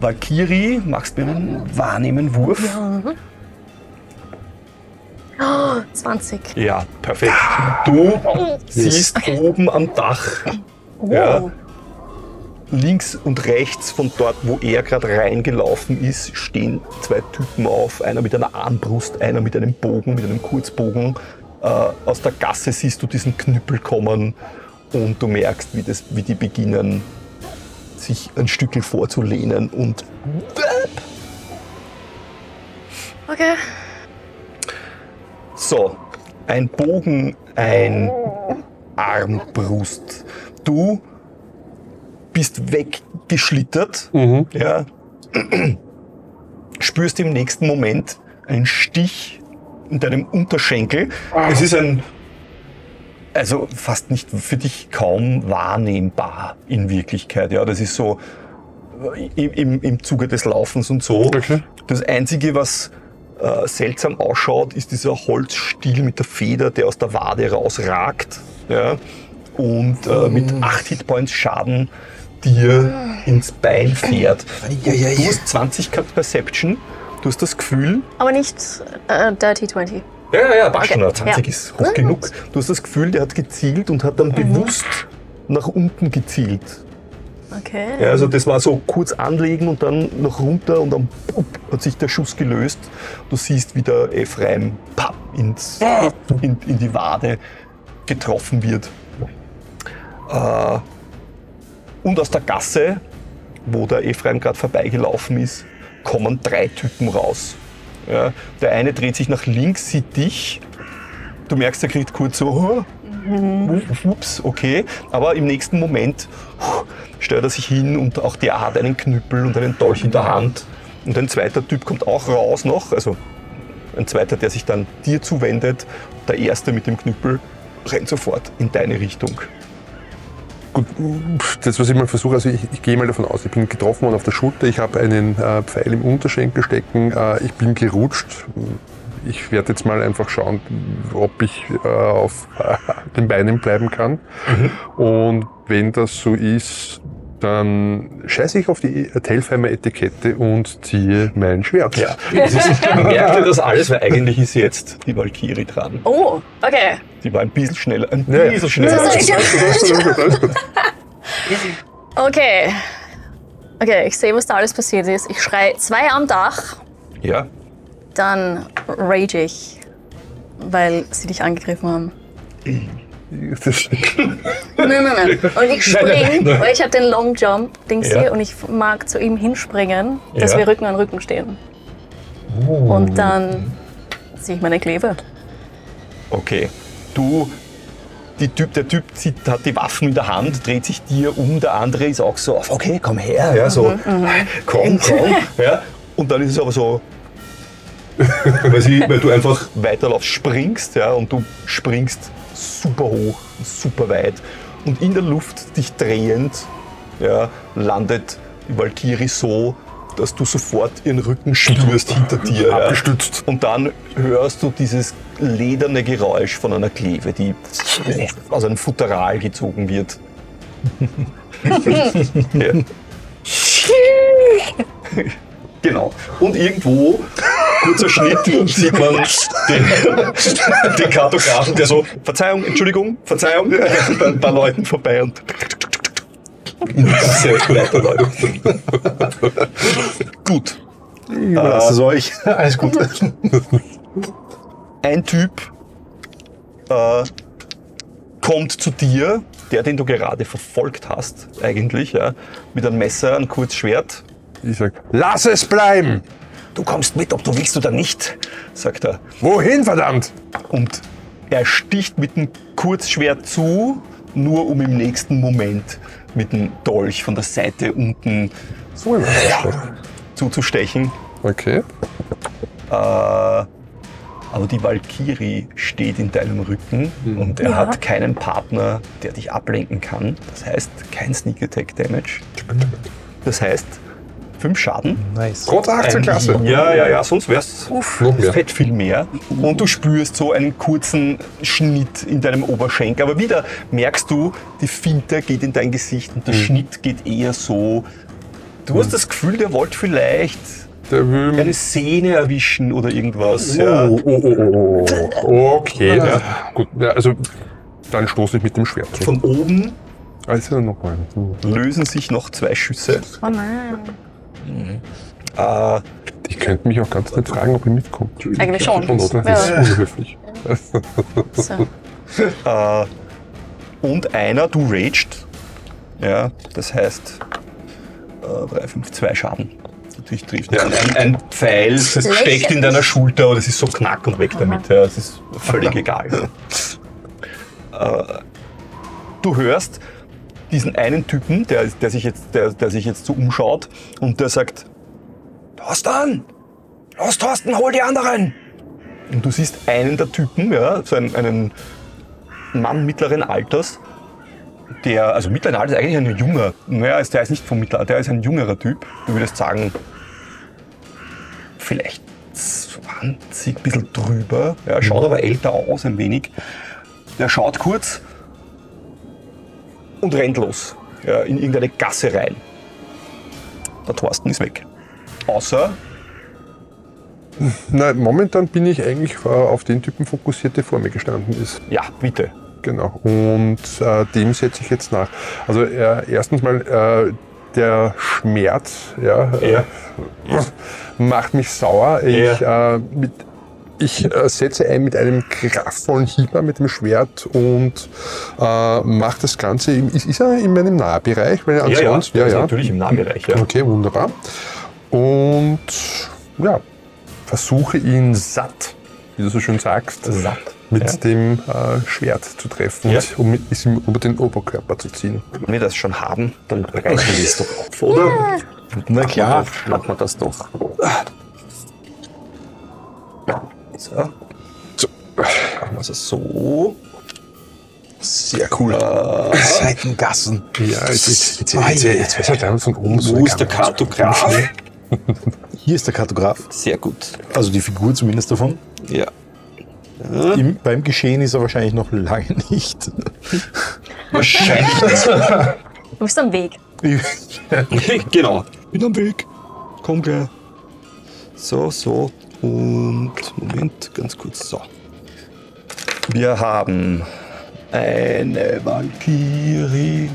Valkyrie, machst mir einen Wahrnehmen-Wurf. Oh, 20. Ja, perfekt. Du siehst oben am Dach, Oh. Ja. links und rechts von dort, wo er gerade reingelaufen ist, stehen zwei Typen auf. Einer mit einer Armbrust, einer mit einem Bogen, mit einem Kurzbogen. Äh, aus der Gasse siehst du diesen Knüppel kommen und du merkst, wie, das, wie die beginnen, sich ein Stückchen vorzulehnen und Okay. So, ein Bogen, ein Armbrust. Du bist weggeschlittert, ja. spürst im nächsten Moment einen Stich in deinem Unterschenkel. Es ist ein, also fast nicht für dich kaum wahrnehmbar in Wirklichkeit. Ja, das ist so im, im, im Zuge des Laufens und so. Okay. Das Einzige, was äh, seltsam ausschaut, ist dieser Holzstiel mit der Feder, der aus der Wade rausragt. Ja? Und äh, mit 8 Hitpoints Schaden dir ins Bein fährt. Und du hast 20 gehabt Perception. Du hast das Gefühl, Aber nicht äh, Dirty 20. ja, ja, ja, passt Okay, schon, 20 ja. ist hoch genug. Du hast das Gefühl, der hat gezielt und hat dann bewusst nach unten gezielt. Okay. Ja, also das war so kurz anlegen und dann noch runter und dann pup, hat sich der Schuss gelöst. Du siehst, wie der Ephraim papp, ins, in, in die Wade getroffen wird. Äh, und aus der Gasse, wo der Ephraim gerade vorbeigelaufen ist, kommen drei Typen raus. Ja, der eine dreht sich nach links, sieht dich. Du merkst, er kriegt kurz so, oh, ups, okay. Aber im nächsten Moment stellt er sich hin und auch der hat einen Knüppel und einen Dolch in der Hand. Und ein zweiter Typ kommt auch raus noch, also ein zweiter, der sich dann dir zuwendet. Der erste mit dem Knüppel rennt sofort in deine Richtung. Gut, das, was ich mal versuche, also ich, ich gehe mal davon aus, ich bin getroffen worden auf der Schulter, ich habe einen äh, Pfeil im Unterschenkel stecken, äh, ich bin gerutscht. Ich werde jetzt mal einfach schauen, ob ich äh, auf den Beinen bleiben kann. Und wenn das so ist, dann scheiße ich auf die Telfheimer Etikette und ziehe mein Schwert. Ja, es ist, merkt ihr das alles, weil eigentlich ist jetzt die Valkyrie dran. Oh, okay. Die war ein bisschen schneller, ein Ja, ja. bisschen schneller. Okay. Okay, ich sehe, was da alles passiert ist. Ich schrei zwei am Dach, Ja, dann rage ich, weil sie dich angegriffen haben. Das, Nein, nein, nein. Und ich spring, weil ich habe den Long Jump Dings Ja. hier und ich mag zu ihm hinspringen, dass Ja. wir Rücken an Rücken stehen. Und dann ziehe ich meine Klebe. okay. Du, die typ, der Typ zieht, hat die Waffen in der Hand, dreht sich dir um, der andere ist auch so, auf, okay, komm her, ja, so, komm, komm, ja. Und dann ist es aber so, weil, sie, weil du einfach weiterlaufst, springst, ja, und du springst super hoch, super weit. Und in der Luft, dich drehend, ja, landet die Valkyrie so, dass du sofort ihren Rücken spürst hinter dir. Ja. Abgestützt. Und dann hörst du dieses lederne Geräusch von einer Kleve, die aus einem Futteral gezogen wird. ja. Genau. Und irgendwo, kurzer Schnitt, sieht man den, den Kartografen, der so, Verzeihung, Entschuldigung, Verzeihung, bei ein paar Leuten vorbei und die Gasse weiterläuft. Gut. Was ist euch? Alles gut. ein Typ äh, kommt zu dir, der, den du gerade verfolgt hast, eigentlich, ja, mit einem Messer, ein Kurzschwert. Ich sage, lass es bleiben! Du kommst mit, ob du willst oder nicht, sagt er. Wohin, verdammt? Und er sticht mit dem Kurzschwert zu, nur um im nächsten Moment mit dem Dolch von der Seite unten zuzustechend. Okay. Äh, Aber die Valkyrie steht in deinem Rücken und er Ja. hat keinen Partner, der dich ablenken kann. Das heißt, kein Sneak Attack Damage. Das heißt, 5 Schaden. Nice. Trotz 18 Klasse. Ja, ja, ja, sonst wär's Noch mehr. fett viel mehr. Und du spürst so einen kurzen Schnitt in deinem Oberschenkel. Aber wieder merkst du, die Finte geht in dein Gesicht und der Schnitt geht eher so. Du hast das Gefühl, der wollte vielleicht Der will eine Sehne erwischen oder irgendwas. Ja. Oh, oh, oh, oh, oh. Okay, ja. gut. Ja, also dann stoße ich mit dem Schwert. Von oben Also nochmal. lösen sich noch zwei Schüsse. Oh nein. Äh, Ich könnte mich auch ganz nett fragen, ob ihr mitkommt. Eigentlich schon. Schon, oder? Ja. Das ist unhöflich. So. äh, und einer, du raged. Ja, das heißt 3, 5, 2 Schaden. Natürlich trifft. Ja, ein, ein Pfeil steckt in deiner Schulter oder es ist so knack und weg damit. Ja, es ist völlig egal. äh, du hörst diesen einen Typen, der, der, sich jetzt, der, der sich jetzt so umschaut und der sagt, Thorsten, los Thorsten, hol die anderen. Und du siehst einen der Typen, ja, so einen, einen Mann mittleren Alters, der, also mittleren Alters eigentlich ein junger, naja, ist- der ist nicht vom mittleren, der ist ein jüngerer Typ. Du würdest sagen, vielleicht 20, ein bisschen drüber. Ja, schaut aber älter aus ein wenig. Der schaut kurz und rennt los. Ja, in irgendeine Gasse rein. Der Thorsten ist weg. Außer, Nein, momentan bin ich eigentlich äh, auf den Typen fokussiert, der vor mir gestanden ist. ja, bitte. Genau. Und äh, dem setze ich jetzt nach. Also äh, erstens mal äh, der Schmerz, ja, Ja. Äh, macht mich sauer. Ich, äh, mit, ich äh, setze ein mit einem kraftvollen Hieber mit dem Schwert und äh, mache das Ganze. Im, ist, ist er in meinem Nahbereich? Weil ansonsten, der ist natürlich im Nahbereich. Ja. Okay, wunderbar. Und ja, versuche ihn satt, wie du so schön sagst, Satt, mit ja. dem äh, Schwert zu treffen, Ja. und, um mit es ihm über den Oberkörper zu ziehen. Wenn wir das schon haben, dann reißen wir es doch auf, oder? Na klar. Machen wir das doch. So. so. Also so. Sehr cool. Äh, Seitengassen. Ja, jetzt, jetzt, jetzt, jetzt, jetzt, jetzt halt einmal von oben so. Wo ist der Kartograf? Hier ist der Kartograf. Sehr gut. Also die Figur zumindest davon. Ja. Im, beim Geschehen ist er wahrscheinlich noch lange nicht. wahrscheinlich. nicht. du bist am Weg. genau. Ich Bin am Weg. Komm gleich. So, so. Und Moment, ganz kurz. So. Wir haben eine Valkyrie,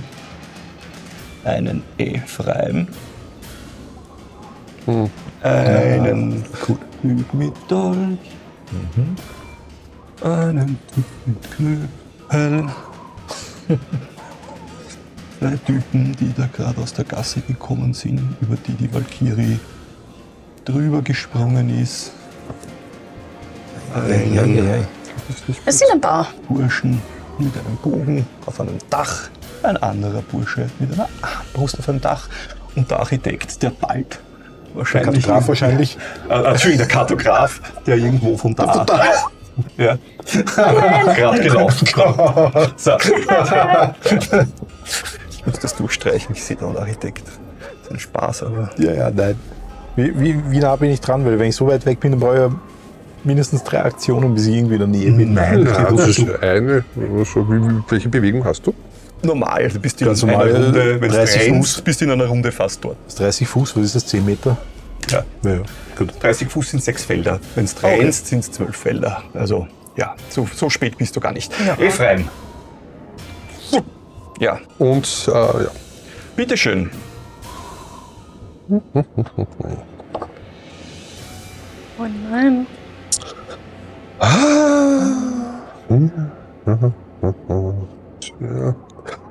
einen Ephraim, einen Typ mit Dolch, einen Typ mit Knüppel. Zwei Typen, die da gerade aus der Gasse gekommen sind, über die die Valkyrie drüber gesprungen ist. Einen Es sind ein paar. Burschen mit einem Bogen auf einem Dach, ein anderer Bursche mit einer Armbrust auf einem Dach und der Architekt, der bald Der wahrscheinlich... Kartograf wahrscheinlich. Äh, Entschuldigung, der Kartograf, der irgendwo von da... Ja, gerade gelaufen. So. Ich muss das durchstreichen, ich sehe da einen Architekt. Das ist ein Spaß, aber... Ja, ja, nein. Wie, wie, wie nah bin ich dran? Weil wenn ich so weit weg bin, dann brauche ich ja mindestens drei Aktionen, bis ich irgendwie in der Nähe bin. Nein, das ist eine. So, wie, wie, welche Bewegung hast du? Normal, du bist in Ganz einer normal, Runde, wenn du 30 rennst, Fuß. bist du in einer Runde fast dort. Das ist 30 Fuß, was ist das? 10 Meter? Ja. Ja, ja. Gut. 30 Fuß sind sechs Felder. Wenn du rennst, sind es zwölf Felder. Also, ja, so, so spät bist du gar nicht. Ephraim. Ja, Und äh, ja. bitteschön. Oh nein. ja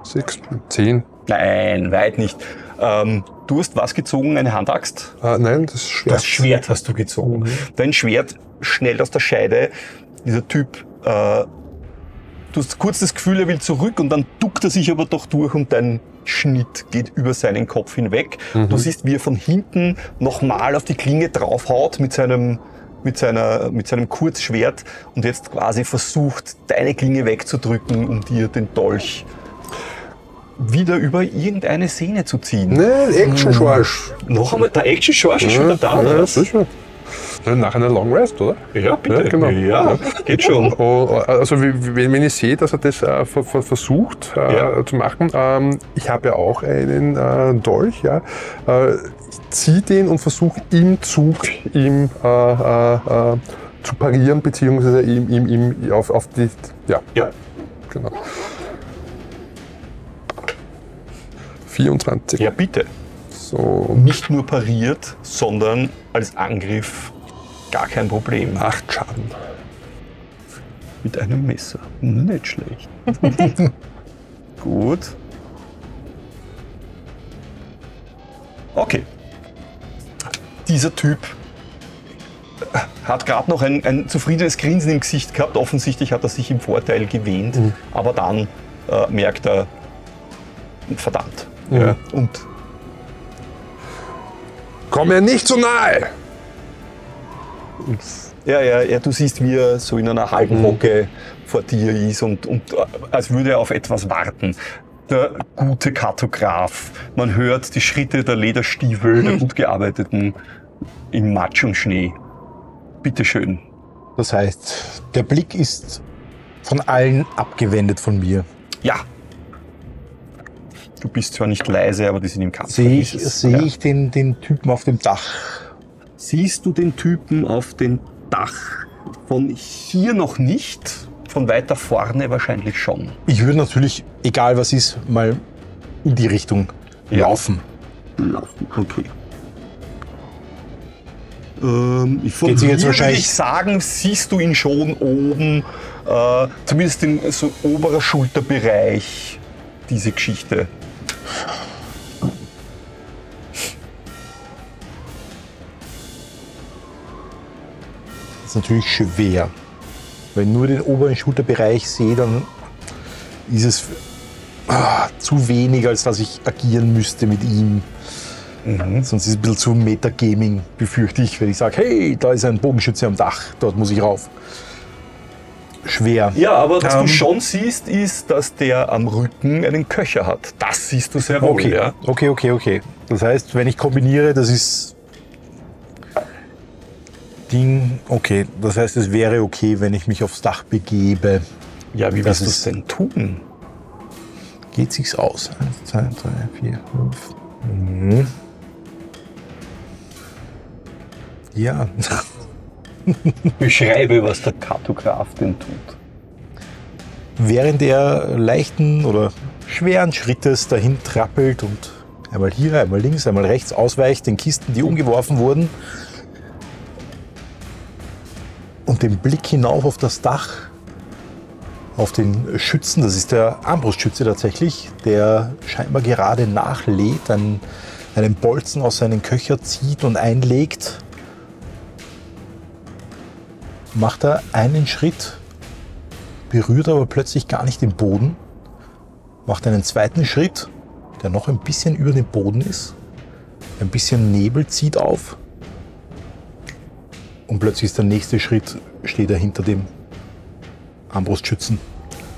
sechs, zehn. Nein, weit nicht. Ähm, du hast was gezogen? Eine Handaxt? Äh, nein, das Schwert. Das Schwert hast du gezogen. Dein Schwert schnellt aus der Scheide. Dieser Typ, äh, du hast kurz das Gefühl, er will zurück und dann duckt er sich aber doch durch und dein Schnitt geht über seinen Kopf hinweg. Du siehst, wie er von hinten nochmal auf die Klinge draufhaut mit seinem mit, seiner, mit seinem Kurzschwert und jetzt quasi versucht, deine Klinge wegzudrücken, um dir den Dolch wieder über irgendeine Sehne zu ziehen. Ne, Action-Schorsch. Noch einmal, der Action-Schorsch ist schon wieder da. ja, sicher. Ja, Nach einer Long Rest, oder? Ja, bitte. Ja, genau. Ja, geht schon. Oh, Also wie- wie- wenn ich sehe, dass er das äh, ver- ver- versucht äh, Ja. zu machen, ähm, ich habe ja auch einen äh, Dolch, ja, äh, ich ziehe den und versuche im Zug ihm äh, äh, äh, zu parieren, beziehungsweise ihm, ihm, ihm auf, auf die, ja, Ja, genau. 24. ja, bitte. So, Nicht nur pariert, sondern als Angriff gar kein Problem. 8 Schaden. Mit einem Messer. Nicht schlecht. Gut. Okay. Dieser Typ hat gerade noch ein, ein zufriedenes Grinsen im Gesicht gehabt. Offensichtlich hat er sich im Vorteil gewähnt. Aber dann äh, merkt er, verdammt. Ja, und Komm mir nicht so nahe! Ja, ja, ja, du siehst, wie er so in einer halben Hocke vor dir ist und, und äh, als würde er auf etwas warten. Der gute Kartograf. Man hört die Schritte der Lederstiefel der gut gearbeiteten im Matsch und Schnee. Bitteschön. Das heißt, der Blick ist von allen abgewendet von mir. Ja. Du bist zwar nicht leise, aber die sind im Kampf. Sehe ich, sehe Ja. ich den, den Typen auf dem Dach? Siehst du den Typen auf dem Dach? Von hier noch nicht, von weiter vorne wahrscheinlich schon. Ich würde natürlich, egal was ist, mal in die Richtung Ja. laufen. Laufen, okay. Ähm, ich von sich jetzt hier würde wahrscheinlich- ich sagen, siehst du ihn schon oben, äh, zumindest in so oberer Schulterbereich, diese Geschichte. Ist natürlich schwer. Wenn ich nur den oberen Schulterbereich sehe, dann ist es ah, zu wenig, als dass ich agieren müsste mit ihm. Sonst ist es ein bisschen zu Metagaming, befürchte ich, wenn ich sage, hey, da ist ein Bogenschütze am Dach, dort muss ich rauf. Schwer. Ja, aber was Ähm. du schon siehst, ist, dass der am Rücken einen Köcher hat. Das siehst du sehr wohl, Okay, ja. okay, okay, okay. Das heißt, wenn ich kombiniere, das ist Ding, okay. Das heißt, es wäre okay, wenn ich mich aufs Dach begebe. Ja, wie wirst du es denn tun? Geht sich's aus? Eins, zwei, drei, vier, fünf. Mhm. Ja, Beschreibe, was der Kartograf denn tut. während er leichten oder schweren Schrittes dahin trappelt und einmal hier, einmal links, einmal rechts ausweicht, den Kisten, die umgeworfen wurden, und den Blick hinauf auf das Dach, auf den Schützen, das ist der Armbrustschütze tatsächlich, der scheinbar gerade nachlädt, einen, einen Bolzen aus seinen Köcher zieht und einlegt, macht er einen Schritt berührt aber plötzlich gar nicht den Boden, macht einen zweiten Schritt, der noch ein bisschen über dem Boden ist. Ein bisschen Nebel zieht auf. Und plötzlich ist der nächste Schritt, steht er hinter dem Armbrustschützen.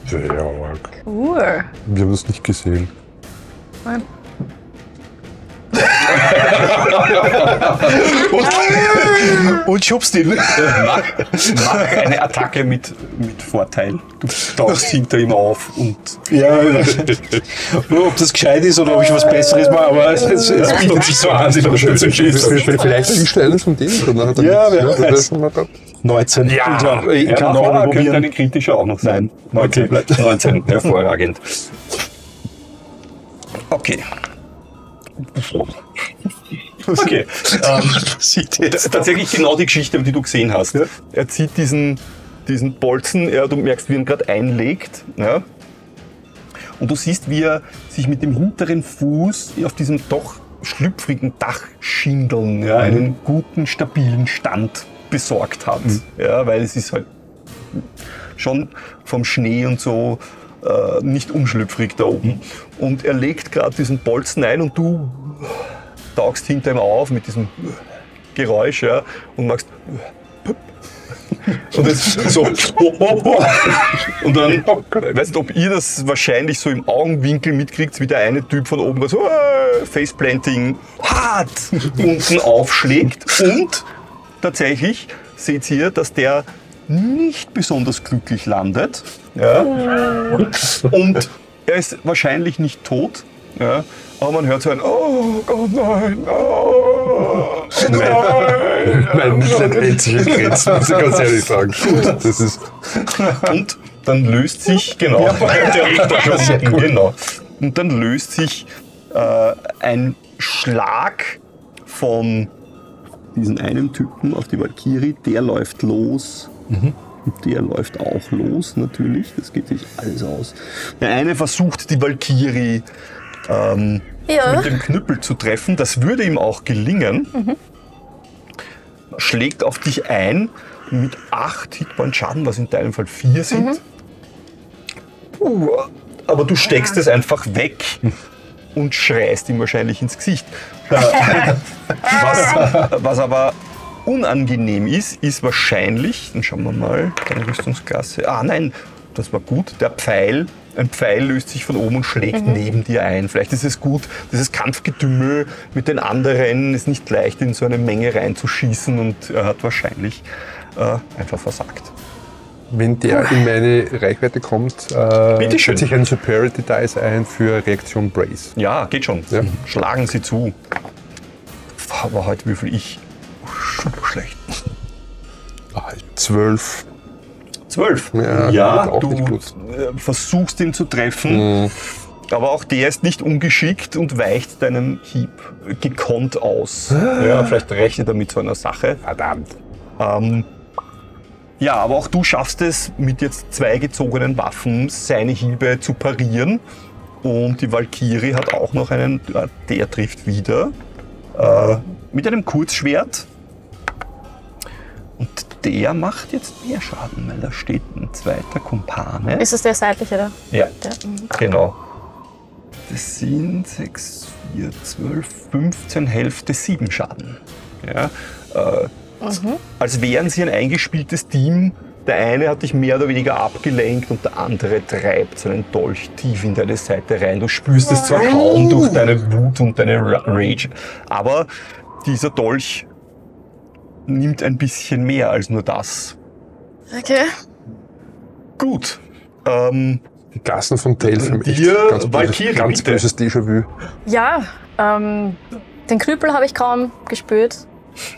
Sehr arg. Cool. Wir haben das nicht gesehen. Nein. Und schubst ihn. Mach, mach eine Attacke mit, mit Vorteil. Du tauchst hinter ihm auf und Ja, nur ob das gescheit ist oder ob ich was Besseres mache, aber es, es, es bietet sich so an. Vielleicht ist eines von denen. Dann hat er Ja, wer das weiß. ist schon mal da. 19. Ja, ich Ja, kann noch ja, einmal könnte probieren. eine kritische auch noch sein. Nein. 19 Okay. bleibt 19. Hervorragend. Okay. Okay. Ähm, Sieht t- tatsächlich genau die Geschichte, die du gesehen hast. Er zieht diesen, diesen Bolzen, ja, du merkst, wie er ihn gerade einlegt. Ja. Und du siehst, wie er sich mit dem hinteren Fuß auf diesem doch schlüpfrigen Dachschindeln ja, einen guten, stabilen Stand besorgt hat. Ja, weil es ist halt schon vom Schnee und so äh, nicht unschlüpfrig da oben. Und er legt gerade diesen Bolzen ein und du tauchst hinter ihm auf mit diesem Geräusch ja, und machst Und es so. Und dann, ich weiß nicht, ob ihr das wahrscheinlich so im Augenwinkel mitkriegt, wie der eine Typ von oben so Faceplanting hart unten aufschlägt. Und tatsächlich seht ihr, dass der nicht besonders glücklich landet. Ja. Und er ist wahrscheinlich nicht tot. Ja. Aber man hört so ein Oh Gott, nein, oh, nein. Mein Mitleid hält sich in Grenzen, muss ich ganz ehrlich sagen. Das ist, Und dann löst sich, genau, da schon unten, genau. Und dann löst sich äh, ein Schlag von diesem einen Typen auf die Valkyrie, der läuft los. Und der läuft auch los, natürlich. Das geht sich alles aus. Der eine versucht, die Valkyrie ähm, Ja. mit dem Knüppel zu treffen. Das würde ihm auch gelingen. Schlägt auf dich ein mit 8 Hitpoint Schaden, was in deinem Fall 4 sind. Uh, aber du steckst es einfach weg und schreist ihm wahrscheinlich ins Gesicht. Äh, was, was aber unangenehm ist, ist wahrscheinlich, dann schauen wir mal, deine Rüstungsklasse. Ah nein, das war gut. Der Pfeil, ein Pfeil löst sich von oben und schlägt neben dir ein. Vielleicht ist es gut, dieses Kampfgetümmel mit den anderen ist nicht leicht in so eine Menge reinzuschießen und er hat wahrscheinlich äh, einfach versagt. wenn der in meine Reichweite kommt, äh, setze ich einen Superiority Dice ein für Reaktion Brace. Ja, geht schon. Ja. Schlagen Sie zu. Aber heute würfel ich super schlecht. Ah, Zwölf. Zwölf. Ja, ja du äh, versuchst ihn zu treffen, aber auch der ist nicht ungeschickt und weicht deinem Hieb gekonnt aus. Ja, vielleicht rechnet er mit so einer Sache. Verdammt. Ähm, ja, aber auch du schaffst es, mit jetzt zwei gezogenen Waffen seine Hiebe zu parieren. Und die Valkyrie hat auch noch einen, ja, der trifft wieder, äh, mit einem Kurzschwert. Und der macht jetzt mehr Schaden, weil da steht ein zweiter Kumpane. Ist es der seitliche da? Ja, Der, mhm. genau. Das sind 6, 4, 12, 15, Hälfte, 7 Schaden. Ja, äh, Als wären sie ein eingespieltes Team. Der eine hat dich mehr oder weniger abgelenkt und der andere treibt seinen Dolch tief in deine Seite rein. Du spürst es zwar kaum durch deine Wut und deine Ra- Rage, aber dieser Dolch nimmt ein bisschen mehr als nur das. Okay. Gut. Ähm, Die Gassen von Tale für mich. Dir, ganz böses, Valkyrie, ganz bitte. böses Déjà-vu. Ja, ähm, den Knüppel habe ich kaum gespürt.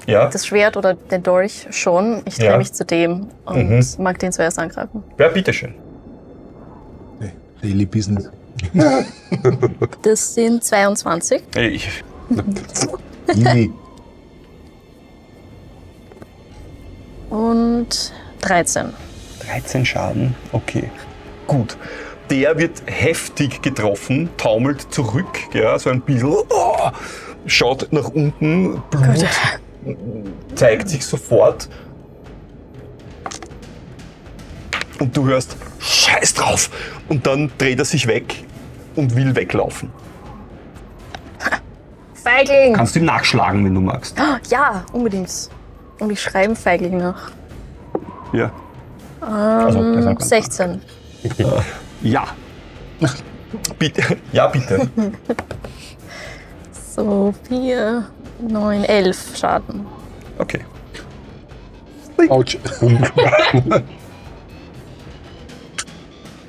ja, Das Schwert oder den Dolch schon. Ich drehe Ja. mich zu dem und Mhm. mag den zuerst angreifen. ja, bitteschön. Daily Business. Das sind 22. Ich, Easy. Und 13. 13 Schaden, okay. Gut. Der wird heftig getroffen, taumelt zurück, ja, so ein bisschen, oh, schaut nach unten, Blut zeigt sich sofort. Und du hörst, Scheiß drauf! Und dann dreht er sich weg und will weglaufen. Feigling! Kannst du ihm nachschlagen, wenn du magst. Ja, unbedingt. Und ich schreibe Feigling nach. Ja. Also, ist ein- 16. ja. Bitte. Ja, bitte. So, 4, 9, 11 Schaden. Okay. Autsch.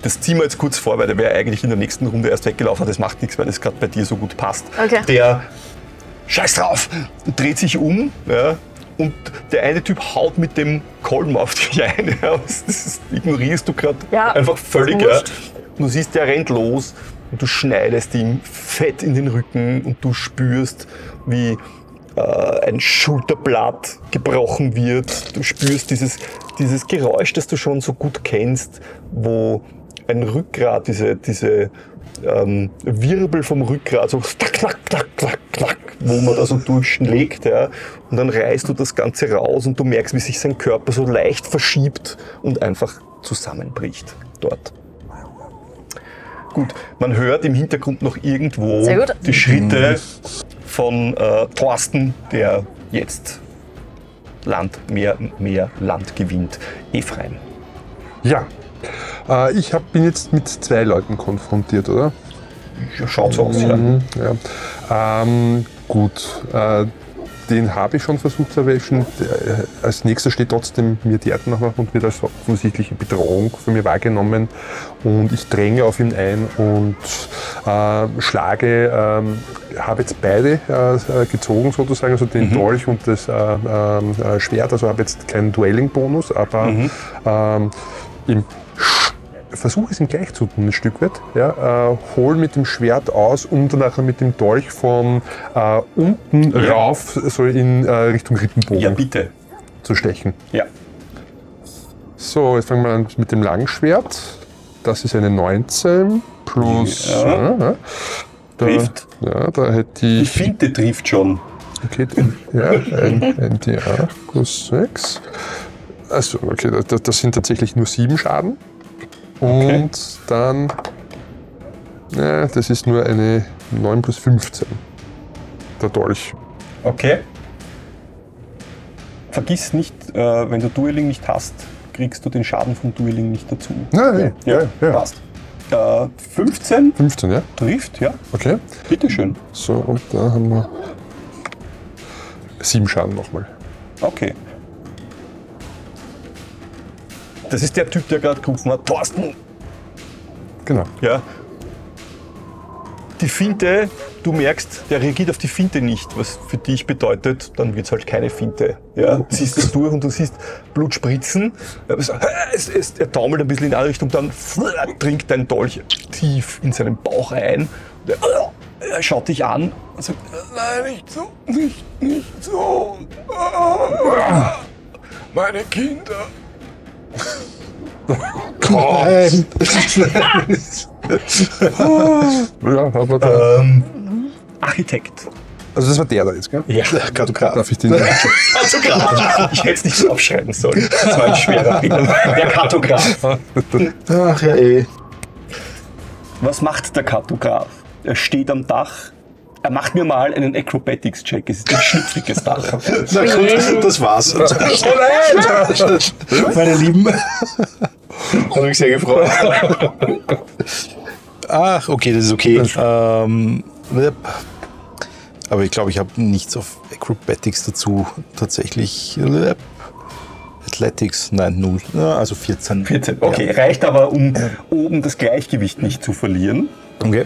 Das ziehen wir jetzt kurz vor, weil der wäre eigentlich in der nächsten Runde erst weggelaufen. Das macht nichts, weil das gerade bei dir so gut passt. Okay. Der Scheiß drauf, dreht sich um ja, und der eine Typ haut mit dem Kolben auf dich ein. Das ist, ignorierst du gerade Ja, einfach völlig. Ja. Du siehst, der rennt los und du schneidest ihm fett in den Rücken und du spürst, wie äh, ein Schulterblatt gebrochen wird. Du spürst dieses, dieses Geräusch, das du schon so gut kennst, wo ein Rückgrat, diese, diese ähm, Wirbel vom Rückgrat, so klack, klack, klack, klack, klack, wo man da so durchschlägt. Ja. Und dann reißt du das Ganze raus und du merkst, wie sich sein Körper so leicht verschiebt und einfach zusammenbricht dort. Gut, man hört im Hintergrund noch irgendwo die Schritte von äh, Thorsten, der jetzt Land, mehr, mehr Land gewinnt. Ephraim. Ja. Äh, ich hab, bin jetzt mit zwei Leuten konfrontiert, oder? Ja, Schaut so aus, ja. Mhm, ja. Ähm, gut. Äh, den habe ich schon versucht zu erwischen. Der, äh, als nächster steht trotzdem mir die Erdenachmacht und wird als offensichtliche Bedrohung für mich wahrgenommen. Und ich dränge auf ihn ein und äh, schlage, ähm, habe jetzt beide äh, gezogen sozusagen, also den Dolch und das äh, ähm, äh, Schwert. Also habe jetzt keinen Duelling-Bonus, aber ähm, im versuche es ihm gleich zu tun, ein Stück weit. Ja, äh, hol mit dem Schwert aus und dann nachher mit dem Dolch von äh, unten Ja. rauf so in äh, Richtung Rippenbogen Ja, bitte. zu stechen. Ja. So, jetzt fangen wir an mit dem Langschwert. Das ist eine 19 plus. Ja. Ja. Da, Trifft. Ja, da hätte Die ich. Finte trifft schon. Okay, ja, ein, ein D8 plus 6. Also, okay, das, das sind tatsächlich nur 7 Schaden. Und dann. Ja, das ist nur eine 9 plus 15. Der Dolch. Okay. Vergiss nicht, äh, wenn du Dueling nicht hast, kriegst du den Schaden vom Dueling nicht dazu. Nein, Ja, ja, ja. passt. Äh, 15 15, ja? trifft, ja. Okay. Bitteschön. So, und da haben wir 7 Schaden nochmal. Okay. Das ist der Typ, der gerade gerufen hat, Thorsten, Genau. Ja. Die Finte, du merkst, der reagiert auf die Finte nicht, was für dich bedeutet, dann wird es halt keine Finte. Ja, du ziehst es durch und du siehst Blut spritzen. Er taumelt ein bisschen in eine Richtung, dann dringt dein Dolch tief in seinen Bauch ein. Und er, er schaut dich an und sagt, nein, nicht so, nicht, nicht so. Meine Kinder. Nein. Ja, aber da, Ähm, Architekt. also das war der da jetzt, gell? Ja, Kartograf. Darf ich den? Kartograf. Ich hätte es nicht so aufschreiben sollen. Das war ein schwerer Fehler. Der Kartograf. Ach ja, eh. Was macht der Kartograf? Er steht am Dach. Er macht mir mal einen Acrobatics-Check. Es ist ein schlüpfriges Dach. Na gut, das war's. Oh Meine Lieben. Hat mich sehr gefreut. Ach, okay, das ist okay. Ähm, aber ich glaube, ich habe nichts auf Acrobatics dazu. Tatsächlich. Athletics, nein, null. Ja, also 14. 14. Okay, reicht aber, um oben das Gleichgewicht nicht zu verlieren. Okay.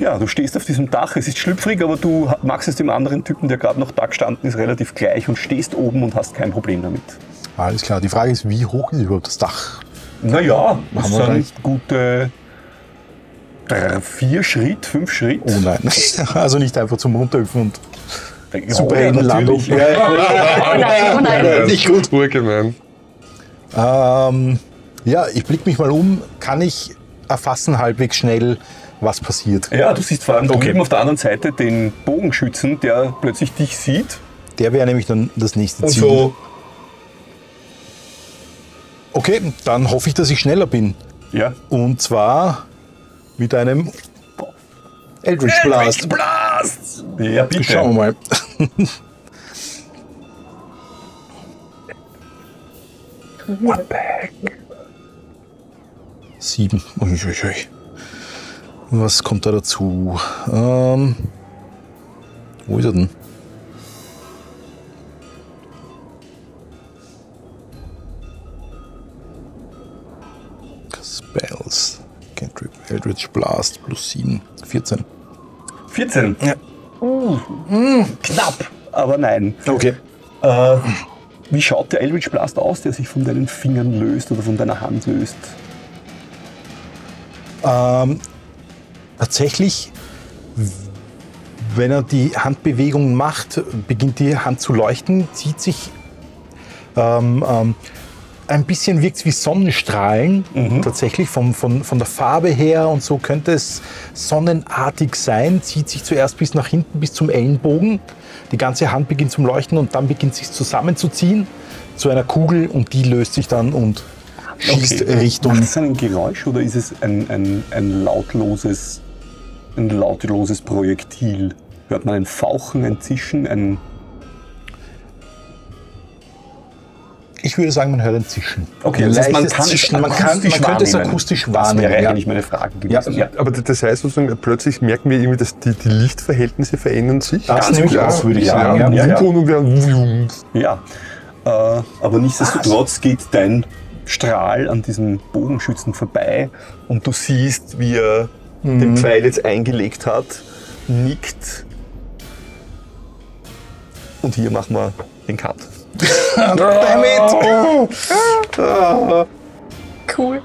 Ja, du stehst auf diesem Dach. Es ist schlüpfrig, aber du machst es dem anderen Typen, der gerade noch da gestanden ist, relativ gleich und stehst oben und hast kein Problem damit. Alles klar. Die Frage ist, wie hoch ist überhaupt das Dach? Naja, das sind recht. gute drei, vier Schritt, fünf Schritt. Oh nein. Also nicht einfach zum Runterhüpfen und Ja, Superheldenlandung. natürlich. Oh nein, oh nein. nicht gut. Urgemein. Ähm, ja, ich blicke mich mal um. Kann ich erfassen halbwegs schnell, was passiert? Ja, du siehst vor allem Okay. drüben auf der anderen Seite den Bogenschützen, der plötzlich dich sieht. Der wäre nämlich dann das nächste Und Ziel. so, Okay, dann hoffe ich, dass ich schneller bin. ja. Und zwar mit einem Eldritch Blast. Blast! Ja, bitte. Schauen wir mal. Sieben. Uiuiui. Was kommt da dazu? Ähm, wo ist er denn? Spells. Cantrip. Eldritch Blast plus 7. 14. 14. Ja. Uh, knapp, aber nein. Okay. Äh, wie schaut der Eldritch Blast aus, der sich von deinen Fingern löst oder von deiner Hand löst? Ähm, tatsächlich, wenn er die Handbewegungen macht, beginnt die Hand zu leuchten, zieht sich ähm, ähm, ein bisschen wirkt es wie Sonnenstrahlen, tatsächlich vom, von, von der Farbe her und so könnte es sonnenartig sein, zieht sich zuerst bis nach hinten, bis zum Ellenbogen. Die ganze Hand beginnt zum Leuchten und dann beginnt sich zusammenzuziehen zu einer Kugel und die löst sich dann und schießt Richtung Macht es ein Geräusch oder ist es ein, ein, ein, lautloses, ein lautloses Projektil? Hört man ein Fauchen, ein Zischen, ein. Ich würde sagen, man hört ein Zischen. Okay, ein das heißt, man kann es Zischen. Man, kann, man akustisch könnte es wahrnehmen. akustisch Das wahrnehmen. wäre ja. eigentlich meine Frage Ja, gewesen. ja. Aber das heißt sozusagen, plötzlich merken wir irgendwie, dass die, die Lichtverhältnisse verändern sich. Das Ganz nehme ich klar. auch, würde ich ja, sagen, Ja, ja, ja. Ja, äh, aber nichtsdestotrotz geht dein Strahl an diesem Bogenschützen vorbei und du siehst, wie er den Pfeil jetzt eingelegt hat, nickt. Und hier machen wir den Cut. Damn it! Cool.